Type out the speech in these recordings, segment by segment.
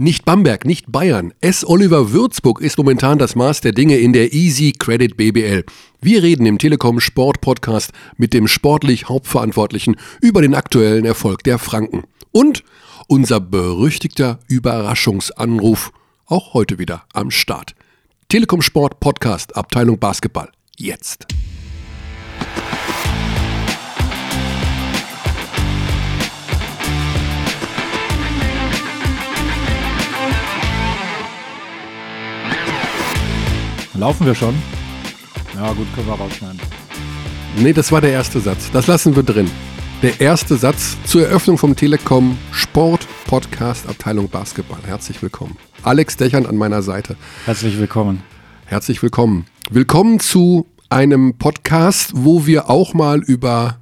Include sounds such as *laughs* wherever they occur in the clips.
Nicht Bamberg, nicht Bayern. S. Oliver Würzburg ist momentan das Maß der Dinge in der Easy Credit BBL. Wir reden im Telekom Sport Podcast mit dem sportlich Hauptverantwortlichen über den aktuellen Erfolg der Franken. Und unser berüchtigter Überraschungsanruf. Auch heute wieder am Start. Telekom Sport Podcast, Abteilung Basketball. Jetzt. Laufen wir schon? Ja, gut, können wir rausschneiden. Nee, das war der erste Satz. Das lassen wir drin. Der erste Satz zur Eröffnung vom Telekom Sport Podcast Abteilung Basketball. Herzlich willkommen. Alex Dächern an meiner Seite. Herzlich willkommen. Herzlich willkommen. Willkommen zu einem Podcast, wo wir auch mal über,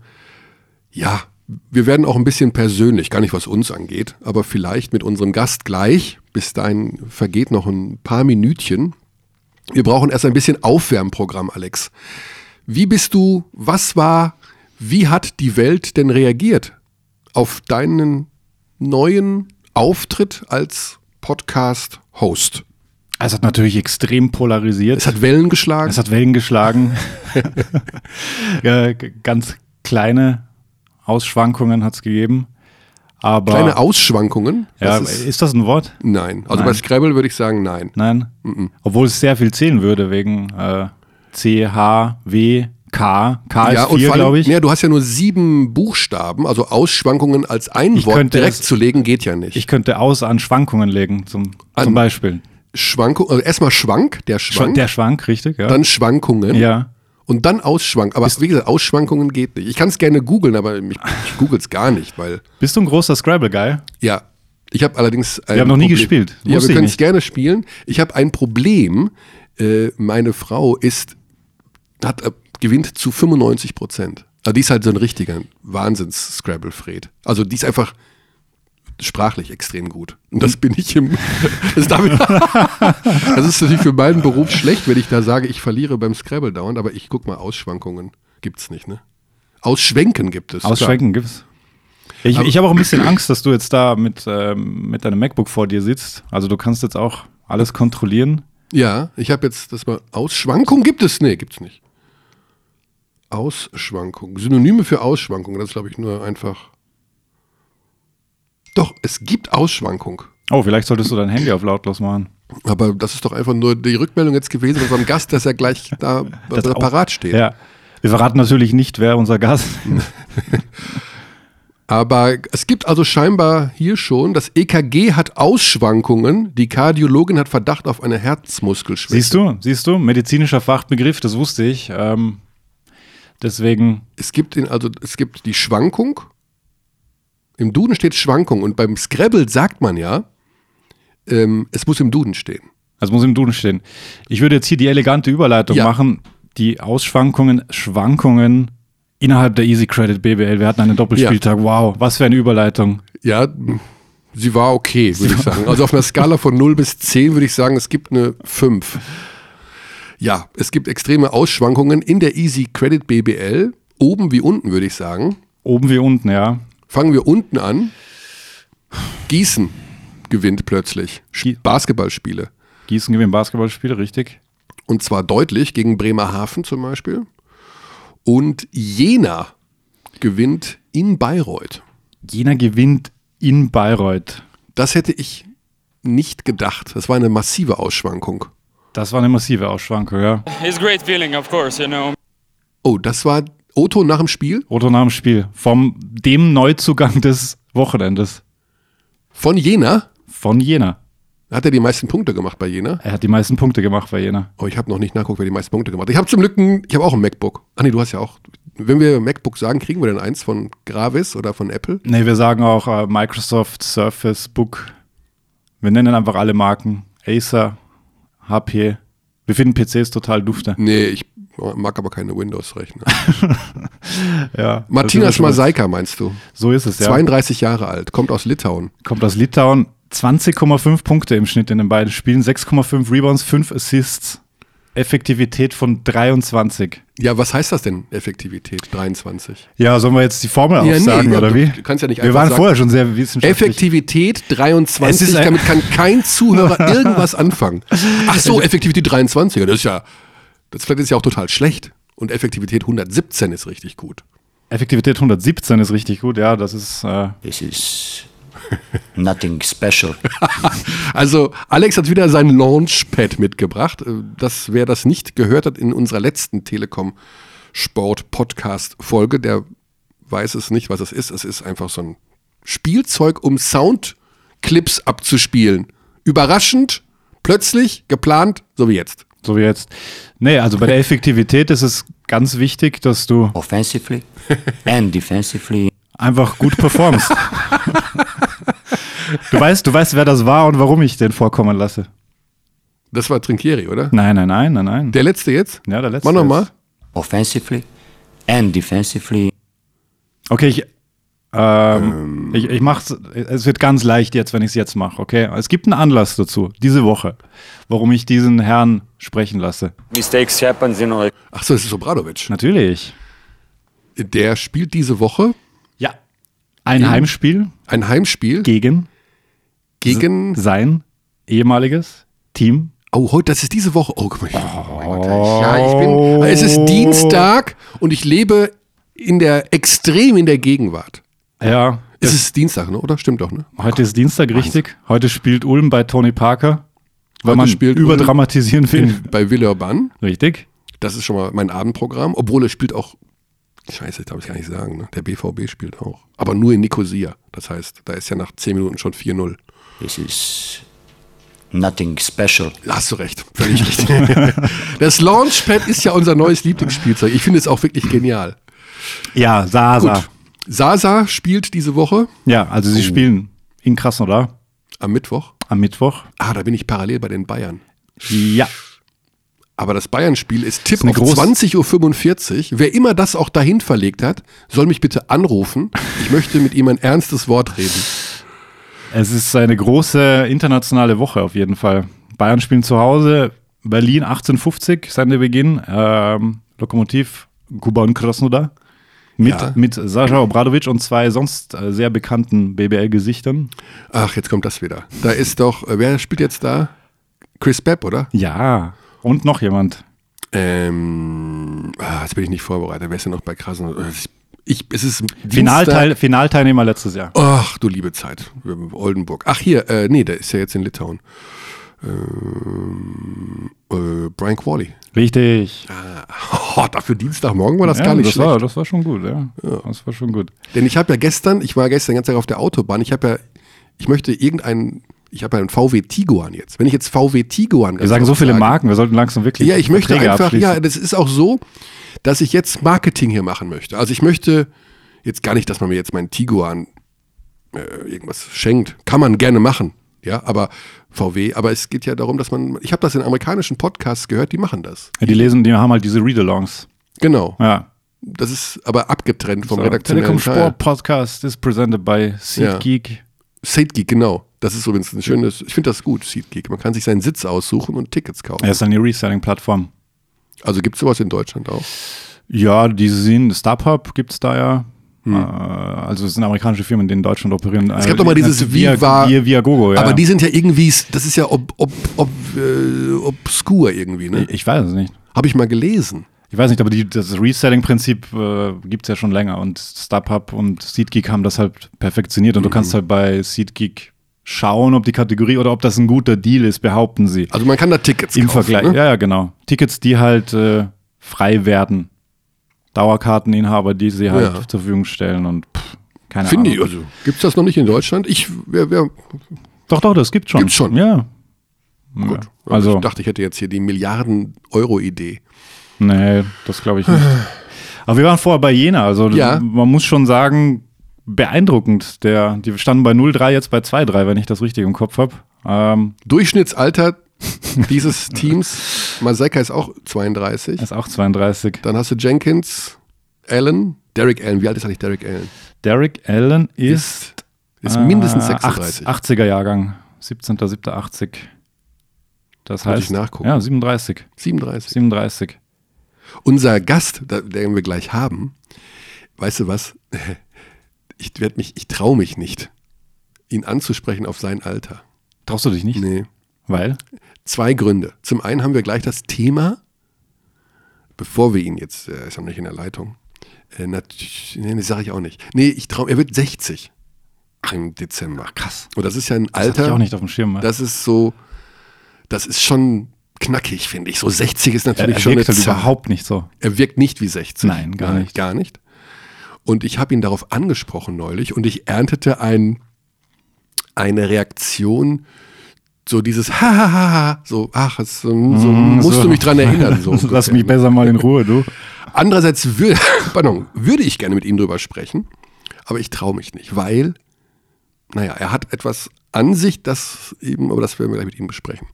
ja, wir werden auch ein bisschen persönlich, gar nicht was uns angeht, aber vielleicht mit unserem Gast gleich. Bis dahin vergeht noch ein paar Minütchen. Wir brauchen erst ein bisschen Aufwärmprogramm, Alex. Wie bist du, was war, wie hat die Welt denn reagiert auf deinen neuen Auftritt als Podcast-Host? Es hat natürlich extrem polarisiert. Es hat Wellen geschlagen. Es hat Wellen geschlagen. *laughs* ja, ganz kleine Ausschwankungen hat es gegeben. Aber Kleine Ausschwankungen. ja, Das ist, ist, das ein Wort? nein. Also Nein. bei Scrabble würde ich sagen nein. Nein. Obwohl es sehr viel zählen würde wegen äh, C, H, W, K. K ist und vier, glaube ich. Ja, du hast ja nur sieben Buchstaben, also Ausschwankungen als ein Ich Wort direkt es- zu legen geht ja nicht. Ich könnte aus an Schwankungen legen, zum, An- zum Beispiel. Schwankung, also erstmal Schwank, der Schwa- Schwank, Der Schwank, richtig, ja. dann Schwankungen ja. Und dann Ausschwank. Aber wie gesagt, Ausschwankungen geht nicht. Ich kann es gerne googeln, aber ich, ich google es gar nicht, weil Bist du ein großer Scrabble-Guy? ja, ich habe allerdings Wir haben noch nie Problem. gespielt. Ja, wir ich können es gerne spielen. Ich habe ein Problem. Äh, meine Frau ist hat äh, gewinnt zu 95 Prozent. Also die ist halt so ein richtiger Wahnsinns-Scrabble-Fred. Also die ist einfach sprachlich extrem gut. Und das bin ich im. *laughs* Das, *laughs* das ist natürlich für meinen Beruf schlecht, wenn ich da sage, ich verliere beim Scrabble dauernd, aber ich guck mal, Ausschwankungen gibt's nicht, ne? Ausschwenken gibt es. Ausschwenken gibt's. Ich, ich habe auch ein bisschen Angst, dass du jetzt da mit, ähm, mit deinem MacBook vor dir sitzt. Also du kannst jetzt auch alles kontrollieren. Ja, ich habe jetzt das mal. Ausschwankung gibt es? Nee, gibt's nicht. Ausschwankung. Synonyme für Ausschwankung. Das ist, glaube ich, nur einfach. Doch, es gibt Ausschwankung. Oh, vielleicht solltest du dein Handy auf lautlos machen. Aber das ist doch einfach nur die Rückmeldung jetzt gewesen von unserem Gast, dass er gleich da *laughs* Das da auch- parat steht. Ja. Wir verraten natürlich nicht, wer unser Gast ist. *laughs* Aber es gibt also scheinbar hier schon, das EKG hat Ausschwankungen, die Kardiologin hat Verdacht auf eine Herzmuskelschwäche. Siehst du, siehst du, medizinischer Fachbegriff, das wusste ich. Ähm, deswegen, Es gibt in, also es gibt die Schwankung. Im Duden steht Schwankung und beim Scrabble sagt man ja, ähm, es muss im Duden stehen. also muss im Duden stehen. Ich würde jetzt hier die elegante Überleitung Ja. machen. Die Ausschwankungen, Schwankungen innerhalb der Easy Credit BBL. Wir hatten einen Doppelspieltag. Wow, was für eine Überleitung. Ja, sie war okay, würde ich sagen. Also auf einer Skala von 0 bis 10 würde ich sagen, es gibt eine 5. Ja, es gibt extreme Ausschwankungen in der Easy Credit BBL, oben wie unten, würde ich sagen. Oben wie unten, ja. Fangen wir unten an. Gießen gewinnt plötzlich Gie- Basketballspiele. Gießen gewinnt Basketballspiele, richtig. Und zwar deutlich gegen Bremerhaven zum Beispiel. Und Jena gewinnt in Bayreuth. Jena gewinnt in Bayreuth. Das hätte ich nicht gedacht. Das war eine massive Ausschwankung. Das war eine massive Ausschwankung, ja. It's a great feeling, of course, you know. Oh, das war Otto nach dem Spiel Otto nach dem Spiel. Vom dem Neuzugang des Wochenendes. von Jena. Von Jena. Hat er die meisten Punkte gemacht bei Jena? Er hat die meisten Punkte gemacht bei Jena. Oh, ich habe noch nicht nachgeguckt, wer die meisten Punkte gemacht hat. Ich habe zum Glück ein, ich habe auch ein MacBook. Ah nee, du hast ja auch. Wenn wir MacBook sagen, kriegen wir denn eins von Gravis oder von Apple? Nee, wir sagen auch äh, Microsoft, Surface, Book. Wir nennen einfach alle Marken. Acer, HP. Wir finden PCs total dufte. Nee, ich mag aber keine Windows-Rechner. *laughs* Ja, Martina das ist schon- Schmaseika meinst du? So ist es, ja. 32 Jahre alt, kommt aus Litauen. Kommt aus Litauen. 20,5 Punkte im Schnitt in den beiden Spielen. 6,5 Rebounds, 5 Assists. Effektivität von 23. Ja, was heißt das denn, Effektivität 23? Ja, sollen wir jetzt die Formel Ja, nee, aufsagen, ja, oder du- wie? du kannst ja nicht Wir waren sagen- vorher schon sehr wissenschaftlich. Effektivität Es 23, ist ein- damit kann kein *laughs* Zuhörer irgendwas anfangen. Ach so, Effektivität 23, das ist ja, das vielleicht ist ja auch total schlecht. Und Effektivität 117 ist richtig gut. Effektivität 117 ist richtig gut, ja, das ist, äh, This is nothing special. *laughs* Also Alex hat wieder sein Launchpad mitgebracht. Äh, Das, wer das nicht gehört hat in unserer letzten Telekom Sport Podcast Folge, der weiß es nicht, was es ist. Es ist einfach so ein Spielzeug, um Soundclips abzuspielen. Überraschend, plötzlich, geplant, so wie jetzt. So wie jetzt. Nee, also bei der *laughs* Effektivität ist es ganz wichtig, dass du Offensively and defensively. einfach gut performst. *laughs* du weißt, du weißt, wer das war und warum ich den vorkommen lasse. Das war Trinkieri, oder? Nein, nein, nein, nein, nein. Der letzte jetzt? ja, der letzte. Mach nochmal. Offensively and defensively. Okay, ich, ähm, ich, ich mach's, es wird ganz leicht jetzt, wenn ich es jetzt mache, okay? Es gibt einen Anlass dazu, diese Woche, warum ich diesen Herrn sprechen lasse. Mistakes happen, you know, like Ach so, das ist Obradovic. Natürlich. Der spielt diese Woche Ja. Ein Heimspiel ein Heimspiel gegen gegen. sein ehemaliges Team. Oh, heute, das ist diese Woche. Oh, guck mal. Oh mein Gott. Ja, ich bin. Es ist Dienstag und ich lebe in der extrem in der Gegenwart. Ja. Es ist Dienstag, ne? Oder? Stimmt doch, ne? Heute ist Dienstag, richtig. Heute spielt Ulm bei Tony Parker. Weil Heute man spielt überdramatisieren will. Bei Villeurbanne. Richtig. Das ist schon mal mein Abendprogramm. Obwohl er spielt auch. Scheiße, darf ich gar nicht sagen. Ne? Der BVB spielt auch. Aber nur in Nicosia. Das heißt, da ist ja nach 10 Minuten schon 4-0. This is nothing special. Da Hast du recht, völlig richtig. *laughs* das Launchpad ist ja unser neues Lieblingsspielzeug. Ich finde es auch wirklich genial. Ja, Sasa. Gut. Sasa spielt diese Woche Ja, also Oh. sie spielen in Krasnodar am Mittwoch. am Mittwoch. Ah, da bin ich parallel bei den Bayern. Ja. Aber das Bayern-Spiel ist Tipp eine auf groß- 20.45 Uhr. Wer immer das auch dahin verlegt hat, soll mich bitte anrufen. Ich möchte mit ihm ein ernstes Wort reden. Es ist eine große internationale Woche auf jeden Fall. Bayern spielen zu Hause, Berlin 1850, sein der Beginn. Ähm, Lokomotiv Kuban Krasnodar. Mit, Ja. mit Sascha Obradovic und zwei sonst äh, sehr bekannten BBL-Gesichtern. Ach, jetzt kommt das wieder. Da ist doch, äh, wer spielt jetzt da? Chris Bepp, oder? Ja, und noch jemand. Ähm, ah, jetzt bin ich nicht vorbereitet. Wer ist denn noch bei Krasen? Ich, es ist Finalteil, Finalteilnehmer letztes Jahr. Ach, du liebe Zeit. Oldenburg. Ach, hier, äh, nee, der ist ja jetzt in Litauen. Ähm, äh, Brian Qualley. Richtig. *laughs* Oh, dafür Dienstagmorgen war das ja, gar nicht das schlecht. War, das war schon gut, ja. Das war schon gut. Denn ich habe ja gestern, ich war gestern ganz Tag auf der Autobahn, ich habe ja, ich möchte irgendeinen, ich habe ja einen VW Tiguan jetzt. Wenn ich jetzt VW Tiguan Wir sagen so viele Marken, wir sollten langsam wirklich. Ja, ich möchte Verträge einfach, ja, das ist auch so, dass ich jetzt Marketing hier machen möchte. Also ich möchte jetzt gar nicht, dass man mir jetzt meinen Tiguan äh, irgendwas schenkt. Kann man gerne machen, ja, aber VW, aber es geht ja darum, dass man, ich habe das in amerikanischen Podcasts gehört, die machen das. Ja, die lesen, die haben halt diese Read-Alongs. Genau. Ja. Das ist aber abgetrennt vom So, redaktionellen Telekom. Sport Podcast ist presented by SeatGeek. SeatGeek, genau. Das ist übrigens ein schönes, ich finde das gut, SeatGeek. Man kann sich seinen Sitz aussuchen und Tickets kaufen. Er ist eine Reselling-Plattform. Also gibt es sowas in Deutschland auch? Ja, die sind, StubHub gibt es da ja. Hm. Äh, also es sind amerikanische Firmen, die in Deutschland operieren. Es gab doch mal dieses Via, Viva- Via, Viagogo, ja. Aber die sind ja irgendwie, das ist ja ob, ob, ob, äh, obskur irgendwie, ne? ich weiß es nicht. Habe ich mal gelesen. Ich weiß nicht, aber die, das Reselling-Prinzip äh, gibt es ja schon länger und StubHub und SeatGeek haben das halt perfektioniert und Mhm. du kannst halt bei SeatGeek schauen, ob die Kategorie oder ob das ein guter Deal ist, behaupten sie. Also man kann da Tickets Im kaufen. Vergleich, Ne? ja, ja, genau. Tickets, die halt äh, frei werden. Dauerkarteninhaber, die sie halt Ja. zur Verfügung stellen und pff, keine Finde ich, Ahnung. also gibt es das noch nicht in Deutschland? Ich, wer, wer, Doch, doch, das gibt's schon. Gibt's schon. Ja. gut. Ja. Also, ich dachte, ich hätte jetzt hier die Milliarden-Euro-Idee. nee, das glaube ich nicht. Aber wir waren vorher bei Jena, also Ja. man muss schon sagen, beeindruckend. Der, die standen bei 0,3, jetzt bei 2,3, wenn ich das richtig im Kopf habe. Ähm, Durchschnittsalter *laughs* dieses Teams, Maseka ist auch 32. ist auch 32. Dann hast du Jenkins, Allen, Derek Allen. Wie alt ist eigentlich Derek Allen? Derek Allen ist, Ist mindestens äh, 36. 80er Jahrgang, 17.07.80. Das Muss heißt, ich nachgucken. ja, 37. 37. 37. Unser Gast, den wir gleich haben, weißt du was? *laughs* Ich werd mich, ich traue mich nicht, ihn anzusprechen auf sein Alter. Traust du dich nicht? Nee. Weil? Zwei Gründe. Zum einen haben wir gleich das Thema, bevor wir ihn jetzt, er ist noch nicht in der Leitung. Äh, nat- nee, das sage ich auch nicht. Nee, ich traue, er wird 60 im Dezember. krass. Und das ist ja ein Das hatte Alter. ich auch nicht auf dem Schirm. ne? Das ist so, das ist schon knackig, finde ich. So 60 ist er, natürlich er schon wirkt eine halt Zahl. überhaupt nicht so. Er wirkt nicht wie 60. Nein, gar Nein, nicht. Gar nicht. Und ich habe ihn darauf angesprochen neulich und ich erntete ein, eine Reaktion, so dieses Hahaha, so, ach, es, so, so musst so. du mich dran erinnern. So *laughs* Lass mich besser mal in Ruhe, du. Andererseits würde, *laughs* pardon, würde ich gerne mit ihm drüber sprechen, aber ich traue mich nicht, weil, naja, er hat etwas an sich, das eben, aber das werden wir gleich mit ihm besprechen.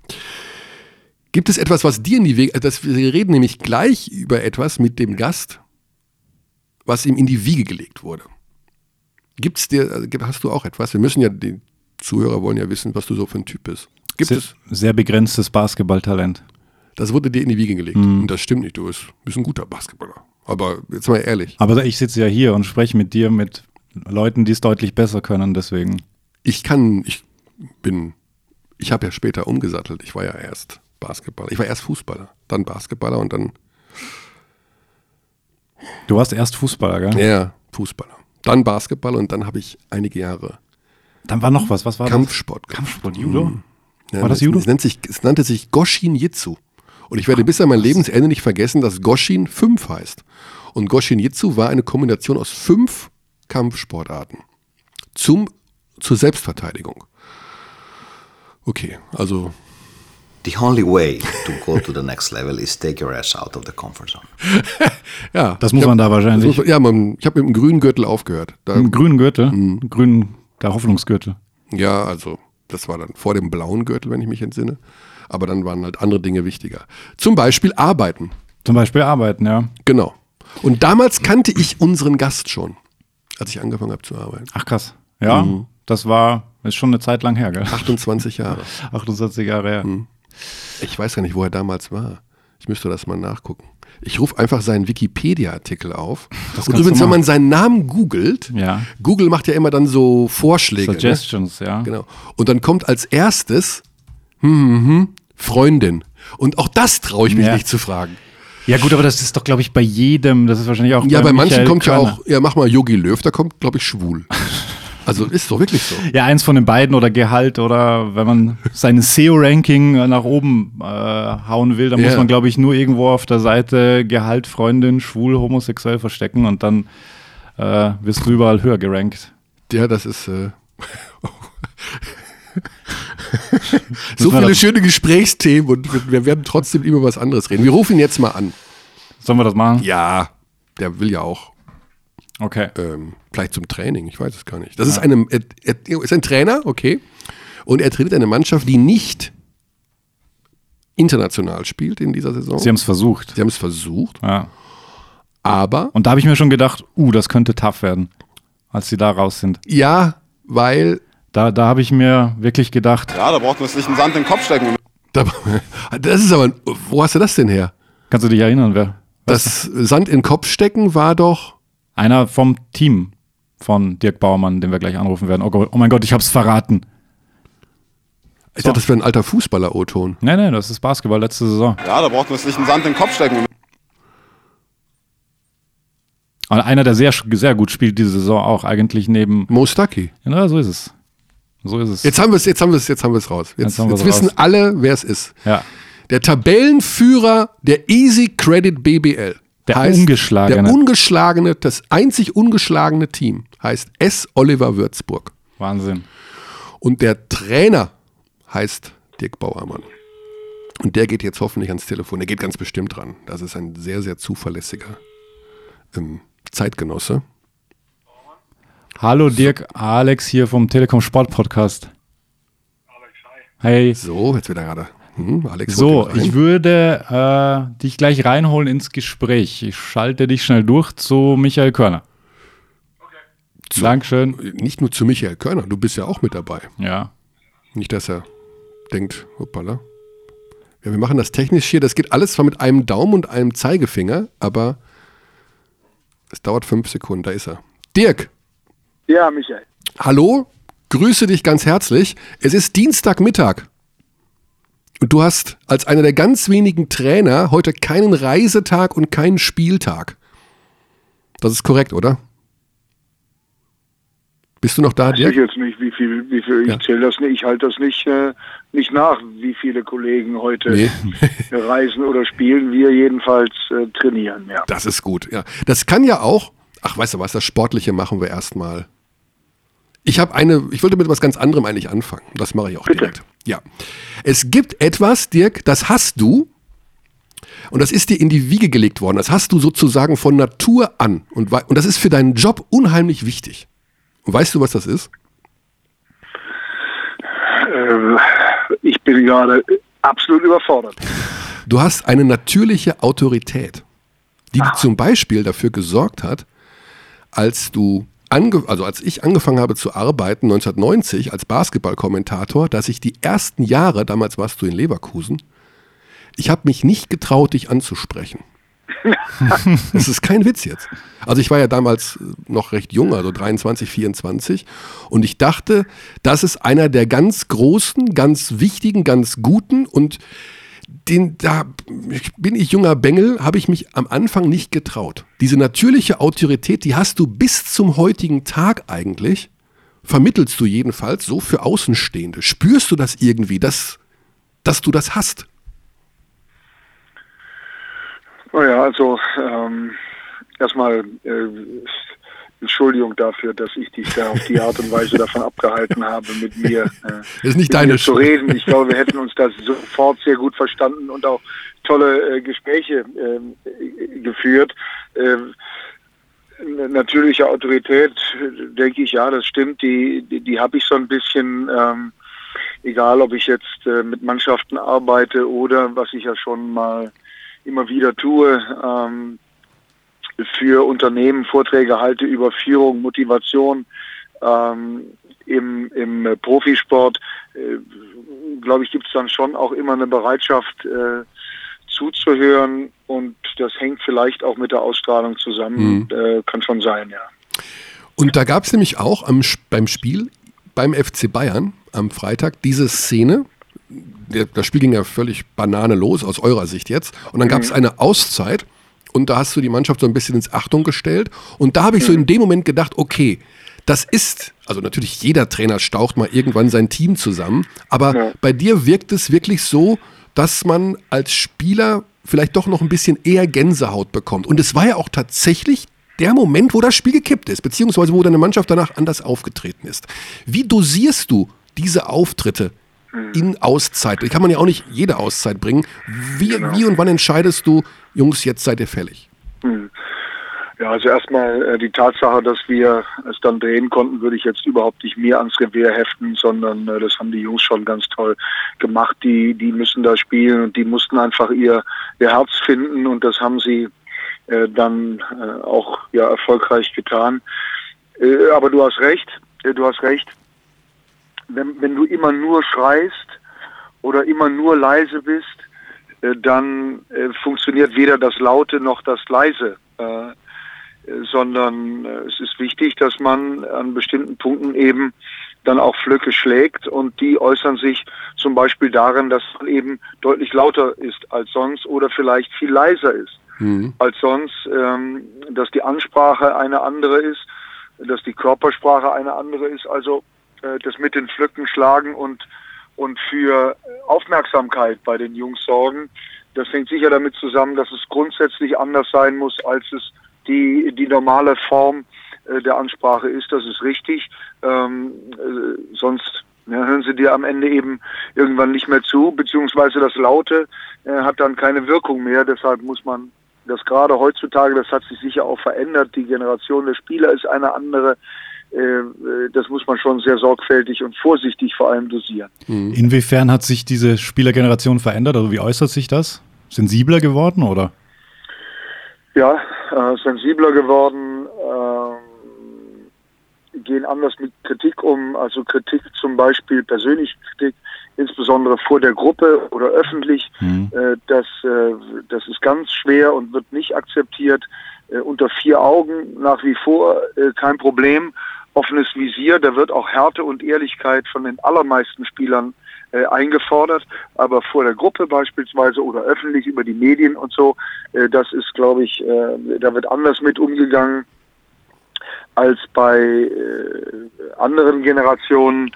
Gibt es etwas, was dir in die Wege, das, wir reden nämlich gleich über etwas mit dem Gast, was ihm in die Wiege gelegt wurde. Gibt's dir, also, hast du auch etwas? Wir müssen ja, die Zuhörer wollen ja wissen, was du so für ein Typ bist. Gibt Sehr, es? sehr begrenztes Basketballtalent. Das wurde dir in die Wiege gelegt. Mhm. Und das stimmt nicht, du bist, bist ein guter Basketballer. Aber jetzt mal ehrlich. Aber ich sitze ja hier und spreche mit dir, mit Leuten, die es deutlich besser können, deswegen. ich kann, ich bin, ich habe ja später umgesattelt. Ich war ja erst Basketballer. Ich war erst Fußballer, dann Basketballer und dann, Du warst erst Fußballer, gell? ja, Fußballer. Dann Basketball und dann habe ich einige Jahre Dann war noch was. Was war Kampfsport das? Kampfsport, Judo? Ja, War das Judo? Es, nennt sich, es nannte sich Goshin Jitsu. Und ich werde bis an mein Lebensende nicht vergessen, dass Goshin 5 heißt. Und Goshin Jitsu war eine Kombination aus fünf Kampfsportarten zum, zur Selbstverteidigung. Okay, also The only way to go to the next level is take your ass out of the comfort zone. *laughs* ja. Das muss ich man da wahrscheinlich. muss man- ja, man, ich habe mit dem grünen Gürtel aufgehört. Da, Im grünen Gürtel? Mhm. Grünen, der Hoffnungsgürtel. ja, also das war dann vor dem blauen Gürtel, wenn ich mich entsinne. Aber dann waren halt andere Dinge wichtiger. Zum Beispiel Arbeiten. Zum Beispiel arbeiten, ja. Genau. Und damals kannte ich unseren Gast schon, als ich angefangen habe zu arbeiten. Ach krass. Ja, Mhm. das war, ist schon eine Zeit lang her, gell? 28 Jahre. *laughs* 28 Jahre her. Mhm. Ich weiß gar nicht, wo er damals war. Ich müsste das mal nachgucken. Ich rufe einfach seinen Wikipedia-Artikel auf. Das Und übrigens, wenn man seinen Namen googelt, Ja. Google macht ja immer dann so Vorschläge. Ne? Suggestions, ja. Genau. Und dann kommt als erstes hm, hm, hm, Freundin. Und auch das traue ich mich Ja. nicht zu fragen. Ja gut, aber das ist doch, glaube ich, bei jedem, das ist wahrscheinlich auch Ja, bei manchen Michael kommt ja Körner. auch, ja, mach mal Yogi Löw, da kommt, glaube ich, schwul. *laughs* Also ist doch wirklich so. Ja, eins von den beiden oder Gehalt oder wenn man sein SEO-Ranking nach oben äh, hauen will, dann Ja. muss man, glaube ich, nur irgendwo auf der Seite Gehalt, Freundin, schwul, homosexuell verstecken und dann äh, wirst du überall höher gerankt. Ja, das ist. Äh, *laughs* so viele schöne Gesprächsthemen und wir- wir werden trotzdem über was anderes reden. Wir rufen ihn jetzt mal an. Sollen wir das machen? Ja, der will ja auch Okay. ähm, vielleicht zum Training, ich weiß es gar nicht. Das ist, eine, er, er ist ein Trainer, okay. Und er trainiert eine Mannschaft, die nicht international spielt in dieser Saison. Sie haben es versucht. Sie haben es versucht, Ja. aber Und da habe ich mir schon gedacht, uh, das könnte tough werden, als sie da raus sind. ja, weil Da, da habe ich mir wirklich gedacht, Ja, da braucht man sich einen Sand in den Kopf stecken. *laughs* da, das ist aber, wo hast du das denn her? kannst du dich erinnern, wer? Das Sand in den Kopf stecken war doch, Einer vom Team von Dirk Bauermann, den wir gleich anrufen werden. Oh, oh mein Gott, ich habe es verraten. ich dachte, das wäre ein alter Fußballer-O-Ton. Nee, nee, das ist Basketball letzte Saison. Ja, da braucht man sich einen Sand in den Kopf stecken. Und einer, der sehr, sehr gut spielt diese Saison auch, eigentlich neben. Mo Stuckey. Ja, so ist es. So ist es. Jetzt haben wir es, jetzt haben wir es, jetzt haben wir es raus. Jetzt, Jetzt jetzt, wissen raus. alle, wer es ist. ja. Der Tabellenführer der Easy Credit BBL. Der ungeschlagene. Der ungeschlagene, das einzig ungeschlagene Team heißt S. Oliver Würzburg. Wahnsinn. Und der Trainer heißt Dirk Bauermann. Und der geht jetzt hoffentlich ans Telefon. Der geht ganz bestimmt dran. Das ist ein sehr, sehr zuverlässiger ähm, Zeitgenosse. Hallo Dirk, Alex hier vom Telekom Sport Podcast. Hey. So, jetzt wieder gerade. Hm, Alex So, ich würde äh, dich gleich reinholen ins Gespräch. Ich schalte dich schnell durch zu Michael Körner. Dankeschön. nicht nur zu Michael Körner, du bist ja auch mit dabei. Ja. Nicht, dass er denkt, hoppala. Ja, wir machen das technisch hier. Das geht alles zwar mit einem Daumen und einem Zeigefinger, aber es dauert fünf Sekunden. Da ist er. Dirk, Ja, Michael. hallo, grüße dich ganz herzlich. Es ist Dienstagmittag. Und du hast als einer der ganz wenigen Trainer heute keinen Reisetag und keinen Spieltag. Das ist korrekt, oder? Bist du noch da, Weiß ich Dirk? jetzt nicht, wie viel, wie viel, Ja. ich zähle das nicht, ich halte das nicht, äh, nicht nach, wie viele Kollegen heute Nee. *laughs* reisen oder spielen. Wir jedenfalls äh, trainieren, ja. Das ist gut, ja. Das kann ja auch, ach, weißt du was, das Sportliche machen wir erstmal. Ich habe eine, ich wollte mit was ganz anderem eigentlich anfangen. Das mache ich auch Bitte. direkt. Ja. Es gibt etwas, Dirk, das hast du. Und das ist dir in die Wiege gelegt worden. Das hast du sozusagen von Natur an. Und, und das ist für deinen Job unheimlich wichtig. Und weißt du, was das ist? Äh, ich bin gerade absolut überfordert. Du hast eine natürliche Autorität, die zum Beispiel dafür gesorgt hat, als du ange also als ich angefangen habe zu arbeiten 1990 als Basketballkommentator, dass ich die ersten Jahre, damals warst du in Leverkusen, ich habe mich nicht getraut, dich anzusprechen. *laughs* das ist kein Witz jetzt. Also ich war ja damals äh, noch recht jung, also 23, 24. Und ich dachte, das ist einer der ganz großen, ganz wichtigen, ganz guten und den, da bin ich junger Bengel, habe ich mich am Anfang nicht getraut. Diese natürliche Autorität, die hast du bis zum heutigen Tag eigentlich, vermittelst du jedenfalls so für Außenstehende. Spürst du das irgendwie, dass, dass du das hast? Naja, also ähm, erstmal äh, Entschuldigung dafür, dass ich dich da auf die Art und Weise davon abgehalten habe, mit mir, äh, Das ist nicht deine zu reden. Ich glaube, wir hätten uns da sofort sehr gut verstanden und auch tolle äh, Gespräche äh, geführt. Ähm, natürliche Autorität, denke ich, ja, das stimmt. Die, die, die habe ich so ein bisschen, ähm, egal ob ich jetzt äh, mit Mannschaften arbeite oder was ich ja schon mal immer wieder tue, ähm, für Unternehmen Vorträge halte über Führung, Motivation ähm, im, im Profisport, äh, glaube ich, gibt es dann schon auch immer eine Bereitschaft äh, zuzuhören und das hängt vielleicht auch mit der Ausstrahlung zusammen. Äh, kann schon sein, ja. Und da gab es nämlich auch am, beim Spiel beim FC Bayern am Freitag diese Szene. Das Spiel ging ja völlig Banane los, aus eurer Sicht jetzt. Und dann gab es eine Auszeit und da hast du die Mannschaft so ein bisschen ins Achtung gestellt. Und da habe ich so in dem Moment gedacht, okay, das ist, also natürlich jeder Trainer staucht mal irgendwann sein Team zusammen, aber Ja. bei dir wirkt es wirklich so, dass man als Spieler vielleicht doch noch ein bisschen eher Gänsehaut bekommt. Und es war ja auch tatsächlich der Moment, wo das Spiel gekippt ist, beziehungsweise wo deine Mannschaft danach anders aufgetreten ist. Wie dosierst du diese Auftritte in Auszeit? Die kann man ja auch nicht jede Auszeit bringen. Wie, wie und wann entscheidest du, Jungs, jetzt seid ihr fällig? Ja, also erstmal äh, die Tatsache, dass wir es dann drehen konnten, würde ich jetzt überhaupt nicht mir ans Revier heften, sondern äh, das haben die Jungs schon ganz toll gemacht. Die, die müssen da spielen und die mussten einfach ihr, ihr Herz finden und das haben sie äh, dann äh, auch ja erfolgreich getan. Äh, aber du hast recht, äh, du hast recht. Wenn, wenn du immer nur schreist oder immer nur leise bist, äh, dann äh, funktioniert weder das Laute noch das Leise. Äh, sondern äh, es ist wichtig, dass man an bestimmten Punkten eben dann auch Flöcke schlägt und die äußern sich zum Beispiel darin, dass man eben deutlich lauter ist als sonst oder vielleicht viel leiser ist als sonst, ähm, dass die Ansprache eine andere ist, dass die Körpersprache eine andere ist, also das mit den Flöcken schlagen und und für Aufmerksamkeit bei den Jungs sorgen. Das hängt sicher damit zusammen, dass es grundsätzlich anders sein muss, als es die, die normale Form äh, der Ansprache ist. Das ist richtig. Ähm, äh, sonst ja, hören sie dir am Ende eben irgendwann nicht mehr zu, beziehungsweise das Laute äh, hat dann keine Wirkung mehr. Deshalb muss man das gerade heutzutage, das hat sich sicher auch verändert. Die Generation der Spieler ist eine andere. Äh, äh, Das muss man schon sehr sorgfältig und vorsichtig vor allem dosieren. Inwiefern hat sich diese Spielergeneration verändert? Also wie äußert sich das? Sensibler geworden oder? Ja, äh, sensibler geworden, ähm, gehen anders mit Kritik um. Also Kritik zum Beispiel, persönliche Kritik insbesondere vor der Gruppe oder öffentlich. Äh, das, äh, das ist ganz schwer und wird nicht akzeptiert. Äh, unter vier Augen nach wie vor äh, kein Problem. Offenes Visier, da wird auch Härte und Ehrlichkeit von den allermeisten Spielern äh, eingefordert, aber vor der Gruppe beispielsweise oder öffentlich über die Medien und so, äh, das ist, glaube ich, äh, da wird anders mit umgegangen als bei äh, anderen Generationen.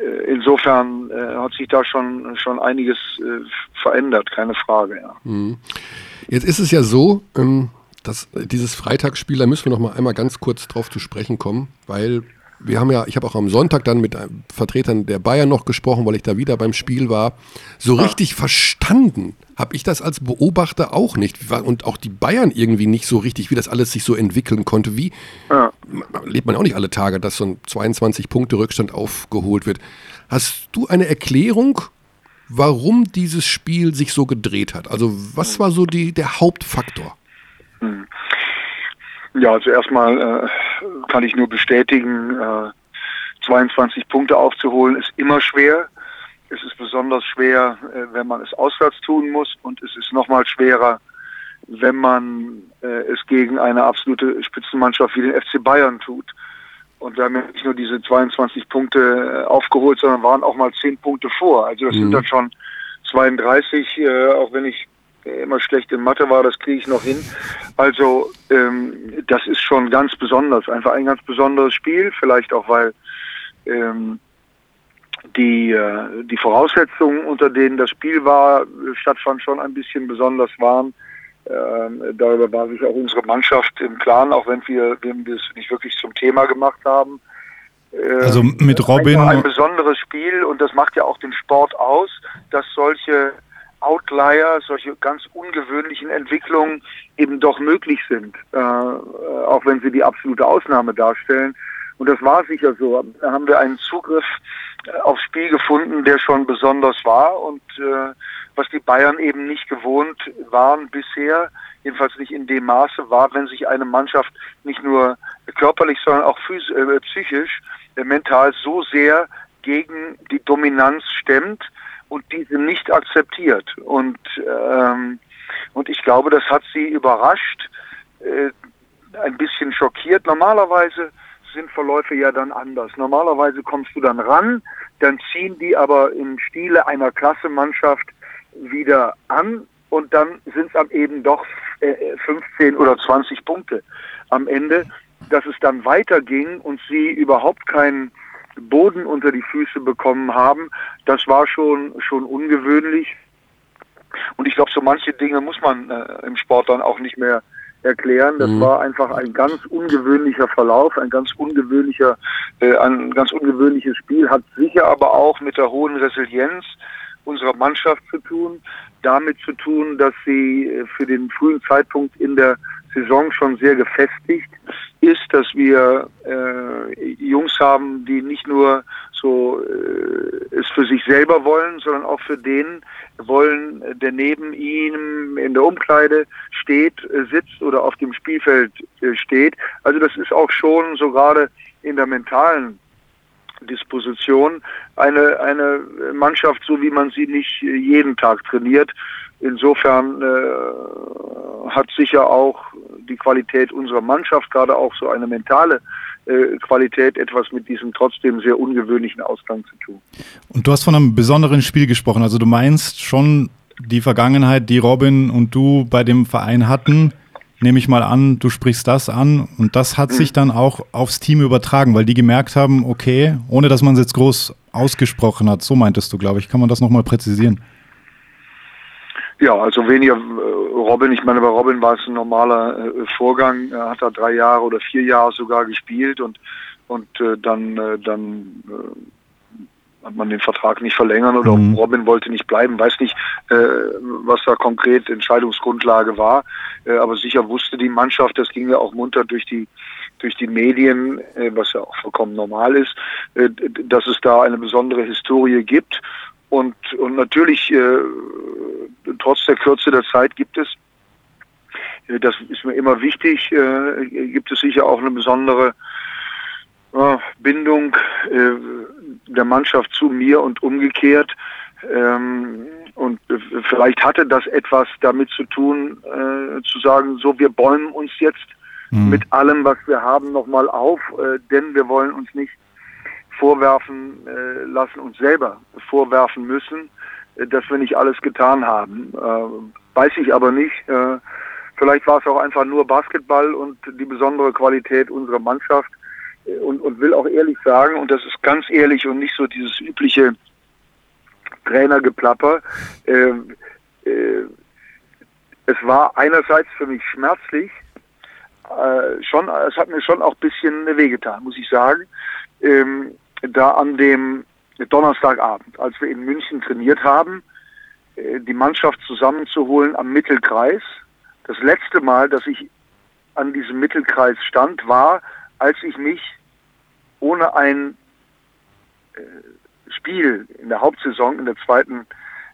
Äh, insofern äh, hat sich da schon schon einiges äh, verändert, keine Frage. Ja. Jetzt ist es ja so, ähm, dass äh, dieses Freitagsspiel, da müssen wir noch mal einmal ganz kurz drauf zu sprechen kommen, weil wir haben ja, ich habe auch am Sonntag dann mit äh, Vertretern der Bayern noch gesprochen, weil ich da wieder beim Spiel war. So richtig verstanden habe ich das als Beobachter auch nicht. Und auch die Bayern irgendwie nicht so richtig, wie das alles sich so entwickeln konnte. Wie Ja. lebt man auch nicht alle Tage, dass so ein 22 Punkte Rückstand aufgeholt wird. Hast du eine Erklärung, warum dieses Spiel sich so gedreht hat? Also was war so die, der Hauptfaktor? Ja, also erstmal äh, kann ich nur bestätigen, äh, 22 Punkte aufzuholen ist immer schwer. Es ist besonders schwer, äh, wenn man es auswärts tun muss und es ist nochmal schwerer, wenn man äh, es gegen eine absolute Spitzenmannschaft wie den FC Bayern tut. Und wir haben ja nicht nur diese 22 Punkte äh, aufgeholt, sondern waren auch mal 10 Punkte vor. Also das sind dann schon 32, äh, auch wenn ich immer schlecht in Mathe war, das kriege ich noch hin. Also ähm, das ist schon ganz besonders, einfach ein ganz besonderes Spiel, vielleicht auch weil ähm, die, äh, die Voraussetzungen, unter denen das Spiel war, äh, stattfand, schon ein bisschen besonders waren. Ähm, darüber war sich auch unsere Mannschaft im Klaren, auch wenn wir, wenn wir es nicht wirklich zum Thema gemacht haben. Ähm, Also mit Robin- ein besonderes Spiel und das macht ja auch den Sport aus, dass solche Outlier, solche ganz ungewöhnlichen Entwicklungen eben doch möglich sind, äh, äh, auch wenn sie die absolute Ausnahme darstellen. Und das war sicher so. Da haben wir einen Zugriff äh, aufs Spiel gefunden, der schon besonders war und äh, was die Bayern eben nicht gewohnt waren bisher, jedenfalls nicht in dem Maße, war, wenn sich eine Mannschaft nicht nur körperlich, sondern auch phys äh, psychisch, äh, mental so sehr gegen die Dominanz stemmt und diese nicht akzeptiert. Und, ähm, und ich glaube, das hat sie überrascht, äh, ein bisschen schockiert. Normalerweise sind Verläufe ja dann anders. Normalerweise kommst du dann ran, dann ziehen die aber im Stile einer Klassemannschaft wieder an und dann sind es eben doch äh, 15 oder 20 Punkte am Ende. Dass es dann weiterging und sie überhaupt keinen Boden unter die Füße bekommen haben, das war schon, schon ungewöhnlich. Und ich glaube, so manche Dinge muss man äh, im Sport dann auch nicht mehr erklären. Das war einfach ein ganz ungewöhnlicher Verlauf, ein ganz ungewöhnlicher, äh, ein ganz ungewöhnliches Spiel, hat sicher aber auch mit der hohen Resilienz unserer Mannschaft zu tun, damit zu tun, dass sie äh, für den frühen Zeitpunkt in der Saison schon sehr gefestigt ist, dass wir äh, Jungs haben, die nicht nur so äh, es für sich selber wollen, sondern auch für den wollen, der neben ihm in der Umkleide steht, äh, sitzt oder auf dem Spielfeld äh, steht. Also das ist auch schon so gerade in der mentalen Disposition eine, eine Mannschaft, so wie man sie nicht jeden Tag trainiert. Insofern äh, hat sicher auch die Qualität unserer Mannschaft, gerade auch so eine mentale äh, Qualität, etwas mit diesem trotzdem sehr ungewöhnlichen Ausgang zu tun. Und du hast von einem besonderen Spiel gesprochen. Also du meinst schon die Vergangenheit, die Robin und du bei dem Verein hatten. Nehme ich mal an, du sprichst das an und das hat sich dann auch aufs Team übertragen, weil die gemerkt haben, okay, ohne dass man es jetzt groß ausgesprochen hat, so meintest du, glaube ich. Kann man das nochmal präzisieren? Ja, also weniger äh, Robin. Ich meine, bei Robin war es ein normaler äh, Vorgang. Er hat da drei Jahre oder vier Jahre sogar gespielt und und äh, dann äh, dann äh, hat man den Vertrag nicht verlängern oder Mhm. Robin wollte nicht bleiben. Weiß nicht, äh, was da konkret Entscheidungsgrundlage war, äh, aber sicher wusste die Mannschaft, das ging ja auch munter durch die durch die Medien, äh, was ja auch vollkommen normal ist, äh, dass es da eine besondere Historie gibt. Und, und natürlich, äh, trotz der Kürze der Zeit gibt es, äh, das ist mir immer wichtig, gibt es sicher auch eine besondere Bindung äh, der Mannschaft zu mir und umgekehrt. Ähm, und äh, vielleicht hatte das etwas damit zu tun, äh, zu sagen, so wir bäumen uns jetzt mit allem, was wir haben, nochmal auf, denn wir wollen uns nicht vorwerfen lassen, uns selber vorwerfen müssen, dass wir nicht alles getan haben. Weiß ich aber nicht. Vielleicht war es auch einfach nur Basketball und die besondere Qualität unserer Mannschaft. Äh, Und, und will auch ehrlich sagen, und das ist ganz ehrlich und nicht so dieses übliche Trainergeplapper, äh, äh, es war einerseits für mich schmerzlich, äh, schon, es hat mir schon auch ein bisschen wehgetan, muss ich sagen. Ähm, da an dem Donnerstagabend, als wir in München trainiert haben, äh, die Mannschaft zusammenzuholen am Mittelkreis. Das letzte Mal, dass ich an diesem Mittelkreis stand, war, als ich mich ohne ein äh, Spiel in der Hauptsaison, in der zweiten,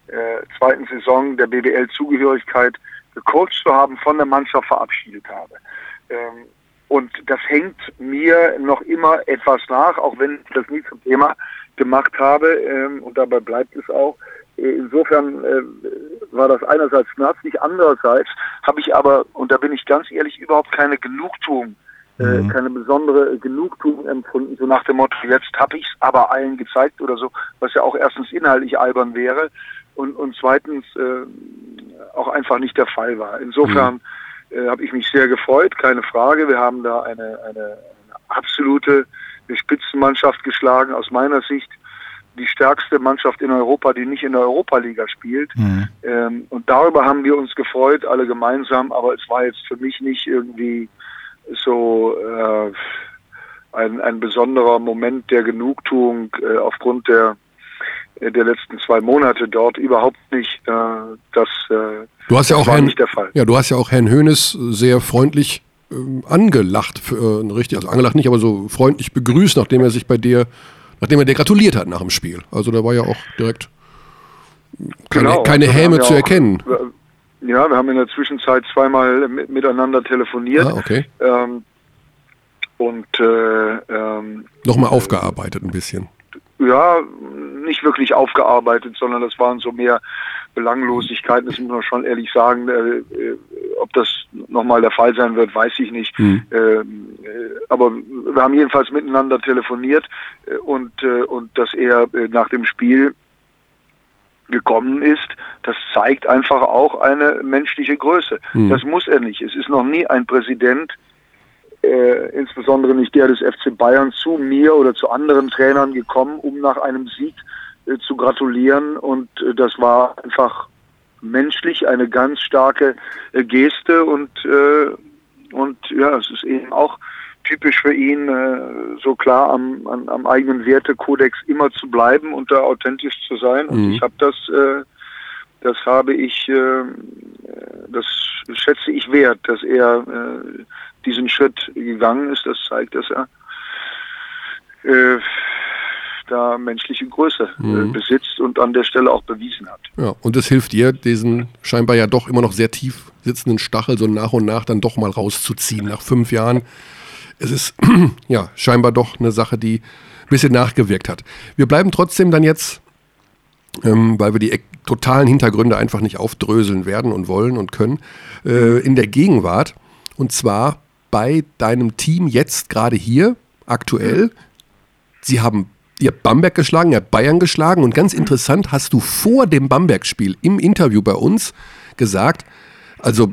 äh, zweiten Saison der BWL-Zugehörigkeit gecoacht zu haben, von der Mannschaft verabschiedet habe. Ähm, und das hängt mir noch immer etwas nach, auch wenn ich das nie zum Thema gemacht habe. Ähm, und dabei bleibt es auch. Äh, Insofern äh, war das einerseits schmerzlich, andererseits habe ich aber, und da bin ich ganz ehrlich, überhaupt keine Genugtuung, äh, keine besondere Genugtuung empfunden, so nach dem Motto, jetzt habe ich es aber allen gezeigt oder so, was ja auch erstens inhaltlich albern wäre und, und zweitens äh, auch einfach nicht der Fall war. Insofern äh, habe ich mich sehr gefreut, keine Frage. Wir haben da eine, eine, absolute Spitzenmannschaft geschlagen, aus meiner Sicht die stärkste Mannschaft in Europa, die nicht in der Europa-Liga spielt. Ähm, und darüber haben wir uns gefreut, alle gemeinsam, aber es war jetzt für mich nicht irgendwie so äh, ein, ein besonderer Moment der Genugtuung äh, aufgrund der der letzten zwei Monate dort überhaupt nicht. Äh, das, äh, Du hast ja auch war Herrn, nicht der Fall. Ja, du hast ja auch Herrn Hönes sehr freundlich ähm, angelacht, für, äh, richtig, also angelacht nicht, aber so freundlich begrüßt, nachdem er sich bei dir, nachdem er dir gratuliert hat nach dem Spiel. Also da war ja auch direkt keine, Genau, keine also Häme zu auch- erkennen. Ja, wir haben in der Zwischenzeit zweimal mit, miteinander telefoniert. Ah, okay. ähm, und äh, ähm, Nochmal aufgearbeitet ein bisschen. ja, nicht wirklich aufgearbeitet, sondern das waren so mehr Belanglosigkeiten, das muss man schon ehrlich sagen. Äh, äh, ob das nochmal der Fall sein wird, weiß ich nicht. Hm. Ähm, äh, aber wir haben jedenfalls miteinander telefoniert äh, und, äh, und dass er äh, nach dem Spiel gekommen ist, das zeigt einfach auch eine menschliche Größe. Das muss er nicht. Es ist noch nie ein Präsident, äh, insbesondere nicht der des FC Bayern, zu mir oder zu anderen Trainern gekommen, um nach einem Sieg äh, zu gratulieren. Und äh, das war einfach menschlich eine ganz starke äh, Geste und äh, und ja, es ist eben auch typisch für ihn, äh, so klar am, an, am eigenen Wertekodex immer zu bleiben und da authentisch zu sein. Und Mhm. ich habe das, äh, das habe ich, äh, das schätze ich wert, dass er diesen Schritt gegangen ist. Das zeigt, dass er da menschliche Größe äh, besitzt und an der Stelle auch bewiesen hat. Ja, und es hilft dir, diesen scheinbar ja doch immer noch sehr tief sitzenden Stachel so nach und nach dann doch mal rauszuziehen. Nach fünf Jahren. Es ist *clears throat* ja scheinbar doch eine Sache, die ein bisschen nachgewirkt hat. Wir bleiben trotzdem dann jetzt, ähm, weil wir die totalen Hintergründe einfach nicht aufdröseln werden und wollen und können, äh, in der Gegenwart. Und zwar bei deinem Team jetzt gerade hier, aktuell. Sie haben ihr Bamberg geschlagen, ihr Bayern geschlagen und ganz interessant hast du vor dem Bamberg-Spiel im Interview bei uns gesagt, also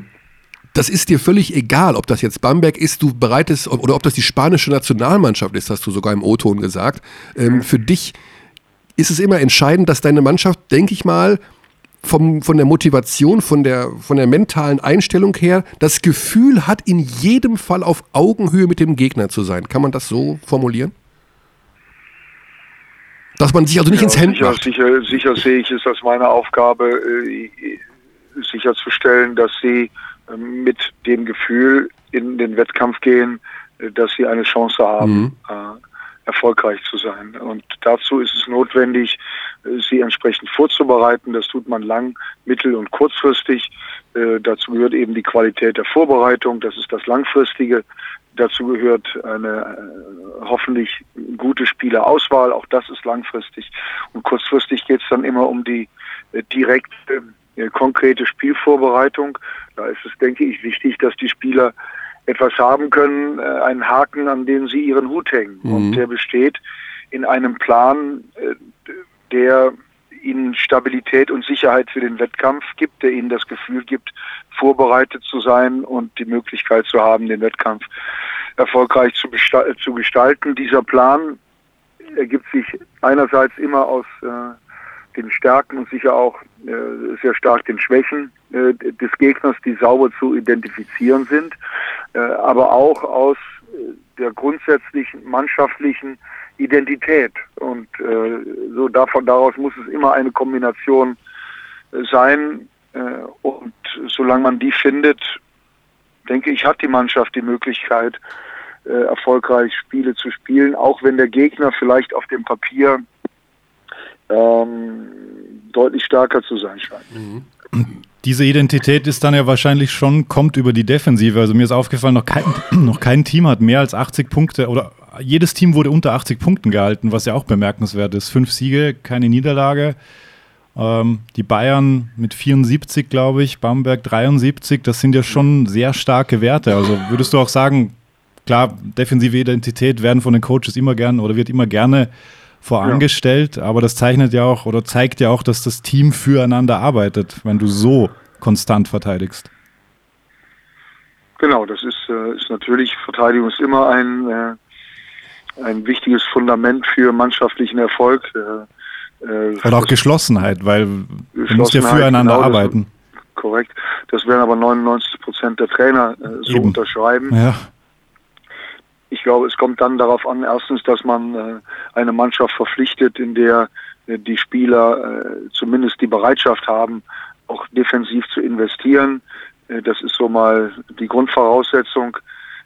das ist dir völlig egal, ob das jetzt Bamberg ist, du bereitest oder ob das die spanische Nationalmannschaft ist, hast du sogar im O-Ton gesagt. Ähm, für dich ist es immer entscheidend, dass deine Mannschaft, denke ich mal, vom, von der Motivation, von der, von der mentalen Einstellung her, das Gefühl hat, in jedem Fall auf Augenhöhe mit dem Gegner zu sein. Kann man das so formulieren? Dass man sich also nicht Ja, ins Hemd sicher, macht. sicher, sicher sehe ich es als meine Aufgabe, äh, sicherzustellen, dass sie mit dem Gefühl in den Wettkampf gehen, äh, dass sie eine Chance haben. Mhm. Äh, erfolgreich zu sein. Und dazu ist es notwendig, äh, sie entsprechend vorzubereiten. Das tut man lang, mittel- und kurzfristig. Dazu gehört eben die Qualität der Vorbereitung. Das ist das Langfristige. Dazu gehört eine hoffentlich gute Spielerauswahl. Auch das ist langfristig. Und kurzfristig geht es dann immer um die direkte, konkrete Spielvorbereitung. Da ist es, denke ich, wichtig, dass die Spieler etwas haben können, äh, einen Haken, an dem sie ihren Hut hängen. Mhm. Und der besteht in einem Plan, äh, der ihnen Stabilität und Sicherheit für den Wettkampf gibt, der ihnen das Gefühl gibt, vorbereitet zu sein und die Möglichkeit zu haben, den Wettkampf erfolgreich zu, zu gestalten. Dieser Plan ergibt sich einerseits immer aus äh, den Stärken und sicher auch äh, sehr stark den Schwächen äh, des Gegners, die sauber zu identifizieren sind, äh, aber auch aus äh, der grundsätzlichen mannschaftlichen Identität. Und äh, so davon daraus muss es immer eine Kombination äh, sein. Und solange man die findet, denke ich, hat die Mannschaft die Möglichkeit, erfolgreich Spiele zu spielen, auch wenn der Gegner vielleicht auf dem Papier ähm, deutlich stärker zu sein scheint. Diese Identität ist dann ja wahrscheinlich schon, kommt über die Defensive. Also mir ist aufgefallen, noch kein, *clears throat* noch kein Team hat mehr als 80 Punkte oder jedes Team wurde unter 80 Punkten gehalten, was ja auch bemerkenswert ist. Fünf Siege, keine Niederlage. Ähm, die Bayern mit 74, glaube ich, Bamberg 73, das sind ja schon sehr starke Werte. Also würdest du auch sagen, klar, defensive Identität werden von den Coaches immer gern oder wird immer gerne vorangestellt, aber das zeichnet ja auch oder zeigt ja auch, dass das Team füreinander arbeitet, wenn du so konstant verteidigst. Genau, das ist, äh, ist natürlich, Verteidigung ist immer ein, äh, ein wichtiges Fundament für mannschaftlichen Erfolg. Äh, Oder auch Geschlossenheit, weil du musst ja Geschlossenheit, füreinander genau, das- arbeiten. Korrekt. Das werden aber 99 Prozent der Trainer so Eben. unterschreiben. Ja, Ich glaube, es kommt dann darauf an, erstens, dass man äh, eine Mannschaft verpflichtet, in der äh, die Spieler äh, zumindest die Bereitschaft haben, auch defensiv zu investieren. Das ist so mal die Grundvoraussetzung.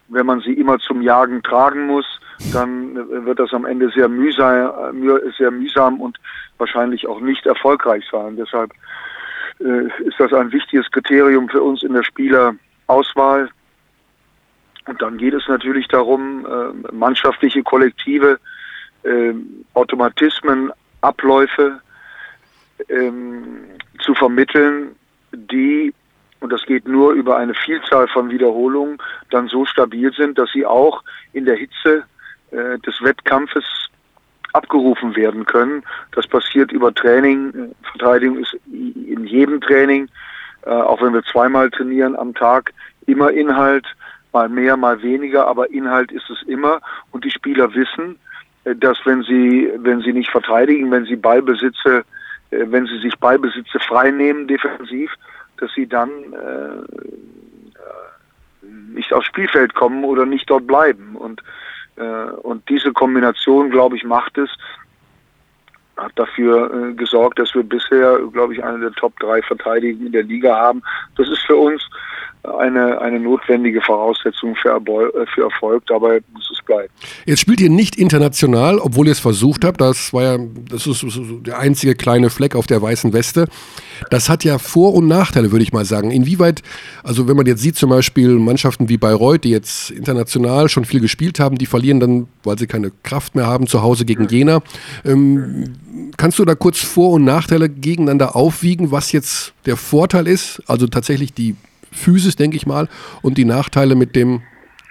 Wenn man sie immer zum Jagen tragen muss, dann wird das am Ende sehr mühsam, müh- sehr mühsam und wahrscheinlich auch nicht erfolgreich sein. Deshalb ist das ein wichtiges Kriterium für uns in der Spielerauswahl. Und dann geht es natürlich darum, äh, mannschaftliche Kollektive, äh, Automatismen, Abläufe ähm, zu vermitteln, die, und das geht nur über eine Vielzahl von Wiederholungen, dann so stabil sind, dass sie auch in der Hitze äh, des Wettkampfes abgerufen werden können. Das passiert über Training. Verteidigung ist in jedem Training, äh, auch wenn wir zweimal trainieren am Tag, immer Inhalt, mal mehr, mal weniger, aber Inhalt ist es immer. Und die Spieler wissen, äh, dass wenn sie, wenn sie nicht verteidigen, wenn sie Ballbesitze, äh, wenn sie sich Ballbesitze frei nehmen defensiv, dass sie dann äh, nicht aufs Spielfeld kommen oder nicht dort bleiben. Und, äh, und diese Kombination, glaube ich, macht es, hat dafür äh, gesorgt, dass wir bisher, glaube ich, eine der Top 3 Verteidiger in der Liga haben. Das ist für uns eine, eine notwendige Voraussetzung für, Erbol äh, für Erfolg. Dabei muss es bleiben. Jetzt spielt ihr nicht international, obwohl ihr es versucht habt. Das war ja, das ist der einzige kleine Fleck auf der weißen Weste. Das hat ja Vor- und Nachteile, würde ich mal sagen. Inwieweit, also wenn man jetzt sieht, zum Beispiel Mannschaften wie Bayreuth, die jetzt international schon viel gespielt haben, die verlieren dann, weil sie keine Kraft mehr haben, zu Hause gegen Jena. Ähm, kannst du da kurz Vor- und Nachteile gegeneinander aufwiegen, was jetzt der Vorteil ist? Also tatsächlich die Physis, denke ich mal, und die Nachteile mit dem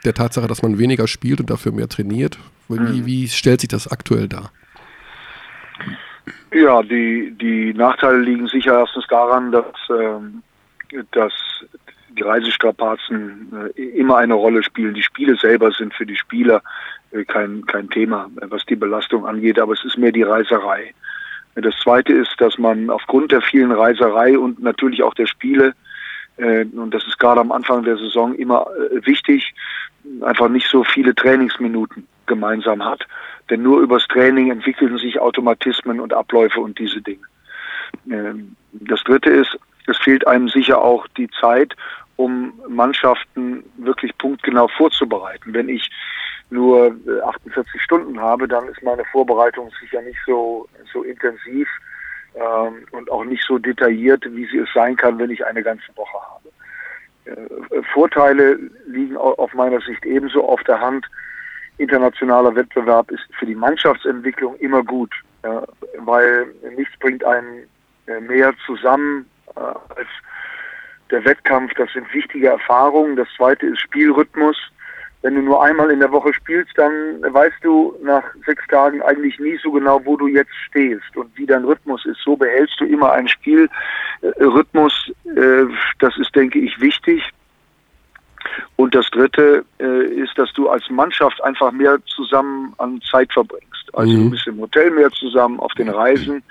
der Tatsache, dass man weniger spielt und dafür mehr trainiert. Wie, wie stellt sich das aktuell dar? Ja, die, die Nachteile liegen sicher erstens daran, dass, ähm, dass die Reisestrapazen äh, immer eine Rolle spielen. Die Spiele selber sind für die Spieler äh, kein, kein Thema, was die Belastung angeht, aber es ist mehr die Reiserei. Das Zweite ist, dass man aufgrund der vielen Reiserei und natürlich auch der Spiele, und das ist gerade am Anfang der Saison immer äh, wichtig, einfach nicht so viele Trainingsminuten gemeinsam hat. Denn nur übers Training entwickeln sich Automatismen und Abläufe und diese Dinge. Ähm, Das Dritte ist, es fehlt einem sicher auch die Zeit, um Mannschaften wirklich punktgenau vorzubereiten. Wenn ich nur äh, 48 Stunden habe, dann ist meine Vorbereitung sicher nicht so, so intensiv ähm, und auch nicht so detailliert, wie sie es sein kann, wenn ich eine ganze Woche habe. Äh, Vorteile liegen au- auf meiner Sicht ebenso auf der Hand. Internationaler Wettbewerb ist für die Mannschaftsentwicklung immer gut, ja, weil nichts bringt einen äh, mehr zusammen äh, als der Wettkampf. Das sind wichtige Erfahrungen. Das zweite ist Spielrhythmus. Wenn du nur einmal in der Woche spielst, dann weißt du nach sechs Tagen eigentlich nie so genau, wo du jetzt stehst und wie dein Rhythmus ist. So behältst du immer einen Spielrhythmus. Äh, das ist, denke ich, wichtig. Und das Dritte äh, ist, dass du als Mannschaft einfach mehr zusammen an Zeit verbringst. Also Mhm. du bist im Hotel mehr zusammen, auf den Reisen.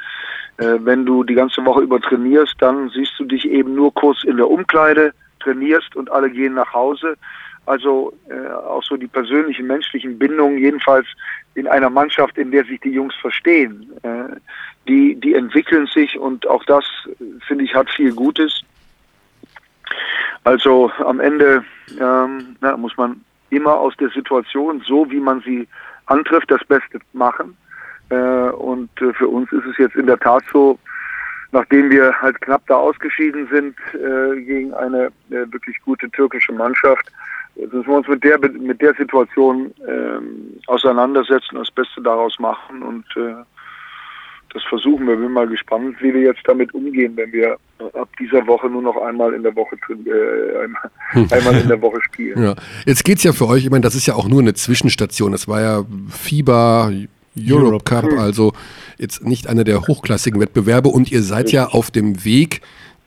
Äh, wenn du die ganze Woche über trainierst, dann siehst du dich eben nur kurz in der Umkleide, trainierst und alle gehen nach Hause. Also äh, auch so die persönlichen, menschlichen Bindungen, jedenfalls in einer Mannschaft, in der sich die Jungs verstehen, äh, die, die entwickeln sich und auch das, finde ich, hat viel Gutes. Also am Ende ähm, na, muss man immer aus der Situation, so wie man sie antrifft, das Beste machen. Äh, und äh, für uns ist es jetzt in der Tat so, nachdem wir halt knapp da ausgeschieden sind äh, gegen eine äh, wirklich gute türkische Mannschaft, jetzt müssen wir uns mit der mit der Situation ähm, auseinandersetzen, das Beste daraus machen und äh, das versuchen wir. Bin mal gespannt, wie wir jetzt damit umgehen, wenn wir ab dieser Woche nur noch einmal in der Woche äh, einmal, *laughs* einmal in der Woche spielen. Ja. Jetzt geht's ja für euch, ich meine, das ist ja auch nur eine Zwischenstation. Das war ja FIBA Europe, Europe Cup, also jetzt nicht einer der hochklassigen Wettbewerbe und ihr seid ja auf dem Weg,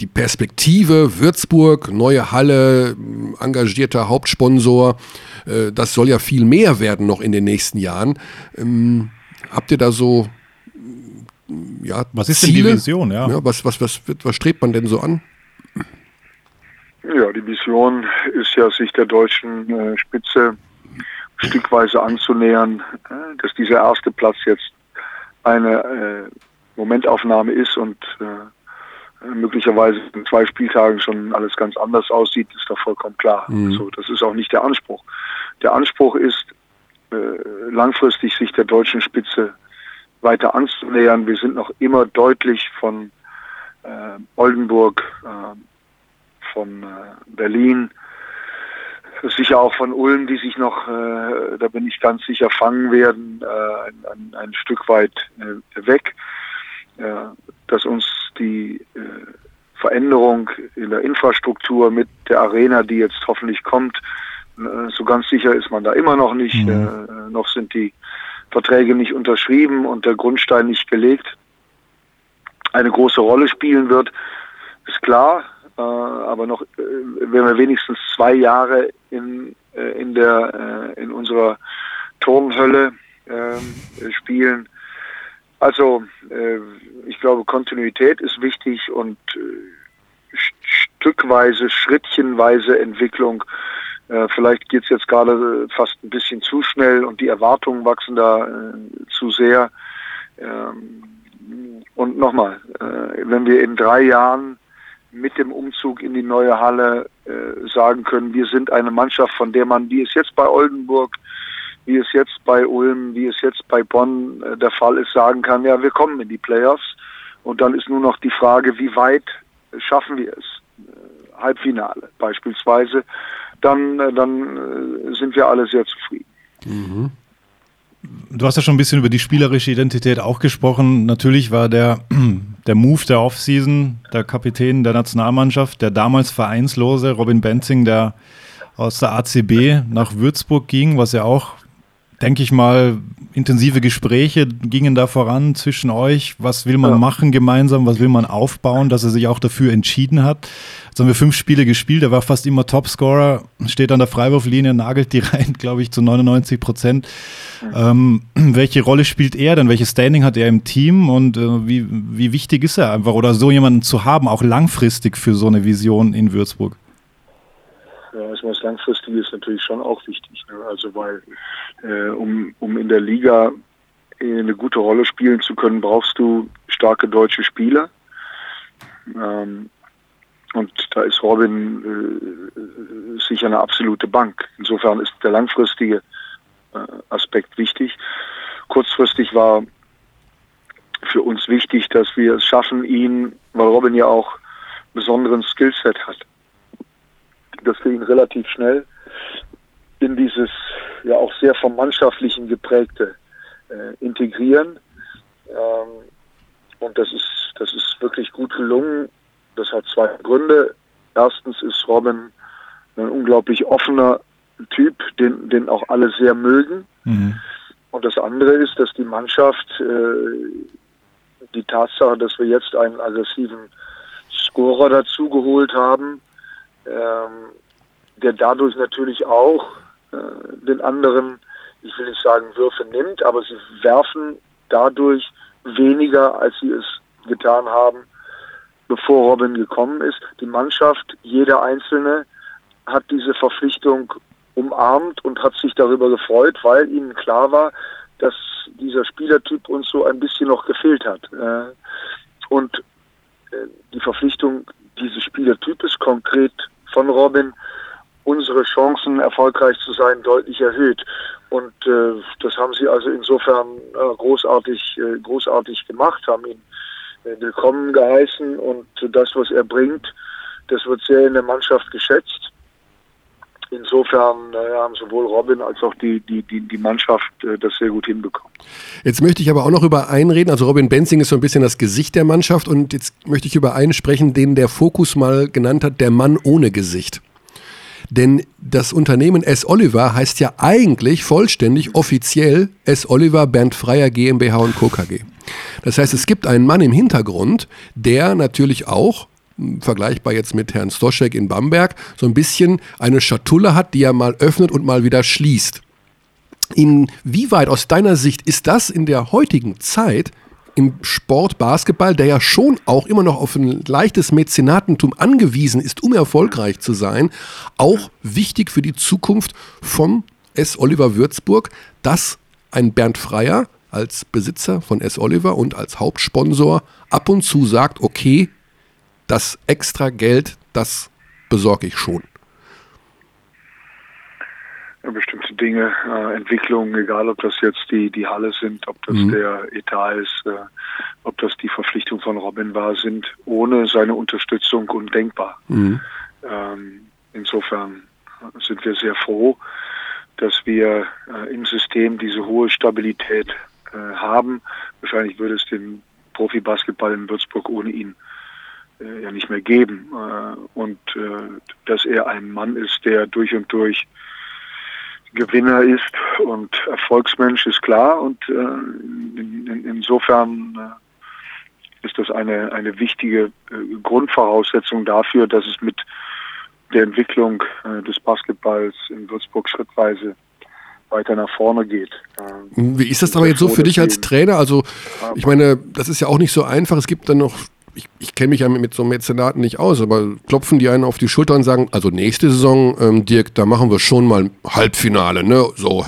die Perspektive Würzburg, neue Halle, engagierter Hauptsponsor, äh, das soll ja viel mehr werden noch in den nächsten Jahren. Ähm, habt ihr da so m, ja, Was ist denn die Ziele? Vision, ja? Ja, was, was, was, wird- was strebt man denn so an? Ja, die Vision ist ja, sich der deutschen äh, Spitze stückweise anzunähern, äh, dass dieser erste Platz jetzt eine äh, Momentaufnahme ist und möglicherweise in zwei Spieltagen schon alles ganz anders aussieht, ist doch vollkommen klar. So, das ist auch nicht der Anspruch. Der Anspruch ist, äh, langfristig sich der deutschen Spitze weiter anzunähern. Wir sind noch immer deutlich von äh, Oldenburg, äh, von äh, Berlin, sicher auch von Ulm, die sich noch, äh, da bin ich ganz sicher, fangen werden, äh, ein, ein, ein Stück weit äh, weg, äh, dass uns die äh, Veränderung in der Infrastruktur mit der Arena, die jetzt hoffentlich kommt, äh, so ganz sicher ist man da immer noch nicht. Mhm. Äh, noch sind die Verträge nicht unterschrieben und der Grundstein nicht gelegt. Eine große Rolle spielen wird, ist klar. Äh, aber noch, äh, wenn wir wenigstens zwei Jahre in, äh, in der, äh, in unserer Turmhölle ähm, äh, spielen. Also, äh, ich glaube, Kontinuität ist wichtig und äh, st- stückweise, schrittchenweise Entwicklung. Äh, vielleicht geht es jetzt gerade fast ein bisschen zu schnell und die Erwartungen wachsen da äh, zu sehr. Ähm, und nochmal, äh, wenn wir in drei Jahren mit dem Umzug in die neue Halle äh, sagen können, wir sind eine Mannschaft, von der man, wie es jetzt bei Oldenburg, wie es jetzt bei Ulm, wie es jetzt bei Bonn äh, der Fall ist, sagen kann, ja, wir kommen in die Playoffs. Und dann ist nur noch die Frage, wie weit schaffen wir es? Äh, Halbfinale beispielsweise. Dann, äh, dann äh, sind wir alle sehr zufrieden. Du hast ja schon ein bisschen über die spielerische Identität auch gesprochen. Natürlich war der, *clears throat* der Move der Offseason, der Kapitän der Nationalmannschaft, der damals vereinslose Robin Benzing, der aus der ACB nach Würzburg ging, was ja auch, denke ich mal, intensive Gespräche gingen da voran zwischen euch. Was will man Ja. machen gemeinsam? Was will man aufbauen, dass er sich auch dafür entschieden hat? Jetzt haben wir fünf Spiele gespielt, er war fast immer Topscorer, steht an der Freiwurflinie, nagelt die *laughs* rein, glaube ich, zu 99 Prozent. Ähm, welche Rolle spielt er denn? Welches Standing hat er im Team und äh, wie, wie wichtig ist er einfach oder so jemanden zu haben, auch langfristig für so eine Vision in Würzburg? Ja, erstmal das Langfristige ist natürlich schon auch wichtig. Ne? Also weil äh, um, um in der Liga äh, eine gute Rolle spielen zu können, brauchst du starke deutsche Spieler. Ähm, und da ist Robin äh, sicher eine absolute Bank. Insofern ist der langfristige äh, Aspekt wichtig. Kurzfristig war für uns wichtig, dass wir es schaffen, ihn, weil Robin ja auch besonderen Skillset hat, dass wir ihn relativ schnell in dieses ja auch sehr vom Mannschaftlichen geprägte äh, integrieren. Ähm, und das ist, das ist wirklich gut gelungen. Das hat zwei Gründe. Erstens ist Robin ein unglaublich offener Typ, den, den auch alle sehr mögen. Mhm. Und das andere ist, dass die Mannschaft äh, die Tatsache, dass wir jetzt einen aggressiven Scorer dazu geholt haben, ähm, der dadurch natürlich auch äh, den anderen, ich will nicht sagen Würfe nimmt, aber sie werfen dadurch weniger, als sie es getan haben, bevor Robin gekommen ist. Die Mannschaft, jeder Einzelne, hat diese Verpflichtung umarmt und hat sich darüber gefreut, weil ihnen klar war, dass dieser Spielertyp uns so ein bisschen noch gefehlt hat. Äh, und äh, die Verpflichtung dieses Spielertypes konkret von Robin unsere Chancen erfolgreich zu sein deutlich erhöht. Und äh, das haben sie also insofern äh, großartig, äh, großartig gemacht, haben ihn äh, willkommen geheißen und das, was er bringt, das wird sehr in der Mannschaft geschätzt. Insofern äh, haben sowohl Robin als auch die, die, die, die Mannschaft äh, das sehr gut hinbekommen. Jetzt möchte ich aber auch noch über einen reden. Also Robin Benzing ist so ein bisschen das Gesicht der Mannschaft und jetzt möchte ich über einen sprechen, den der Fokus mal genannt hat, der Mann ohne Gesicht. Denn das Unternehmen S. Oliver heißt ja eigentlich vollständig offiziell S. Oliver Bernd Freier GmbH und Co. KG. Das heißt, es gibt einen Mann im Hintergrund, der natürlich auch vergleichbar jetzt mit Herrn Stoschek in Bamberg, so ein bisschen eine Schatulle hat, die er mal öffnet und mal wieder schließt. Inwieweit aus deiner Sicht ist das in der heutigen Zeit im Sport Basketball, der ja schon auch immer noch auf ein leichtes Mäzenatentum angewiesen ist, um erfolgreich zu sein, auch wichtig für die Zukunft von S. Oliver Würzburg, dass ein Bernd Freier als Besitzer von S. Oliver und als Hauptsponsor ab und zu sagt, okay, das extra Geld, das besorge ich schon. Ja, bestimmte Dinge, äh, Entwicklungen, egal ob das jetzt die, die Halle sind, ob das mhm. der Etat ist, äh, ob das die Verpflichtung von Robin war, sind ohne seine Unterstützung undenkbar. Mhm. Ähm, insofern sind wir sehr froh, dass wir äh, im System diese hohe Stabilität äh, haben. Wahrscheinlich würde es den Profibasketball in Würzburg ohne ihn ja nicht mehr geben. Äh, und äh, dass er ein Mann ist, der durch und durch Gewinner ist und Erfolgsmensch ist klar. Und in, in, insofern ist das eine, eine wichtige Grundvoraussetzung dafür, dass es mit der Entwicklung des Basketballs in Würzburg schrittweise weiter nach vorne geht. Wie ist das aber jetzt so für dich als Trainer? Also ich meine, das ist ja auch nicht so einfach. Es gibt dann noch ich, ich kenne mich ja mit, mit so Mäzenaten nicht aus, aber klopfen die einen auf die Schulter und sagen, also nächste Saison, ähm, Dirk, da machen wir schon mal Halbfinale, ne? So.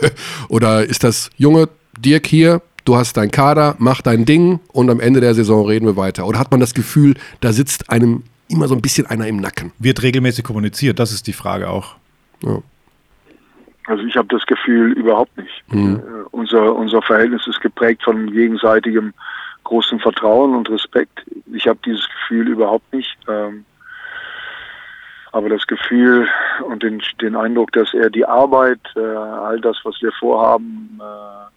*laughs* Oder ist das, Junge, Dirk hier, du hast dein Kader, mach dein Ding und am Ende der Saison reden wir weiter. Oder hat man das Gefühl, da sitzt einem immer so ein bisschen einer im Nacken? Wird regelmäßig kommuniziert, das ist die Frage auch. Ja. Also ich habe das Gefühl überhaupt nicht. Mhm. Äh, unser, unser Verhältnis ist geprägt von gegenseitigem großen Vertrauen und Respekt. Ich habe dieses Gefühl überhaupt nicht. Ähm, aber das Gefühl und den, den Eindruck, dass er die Arbeit, äh, all das, was wir vorhaben, äh,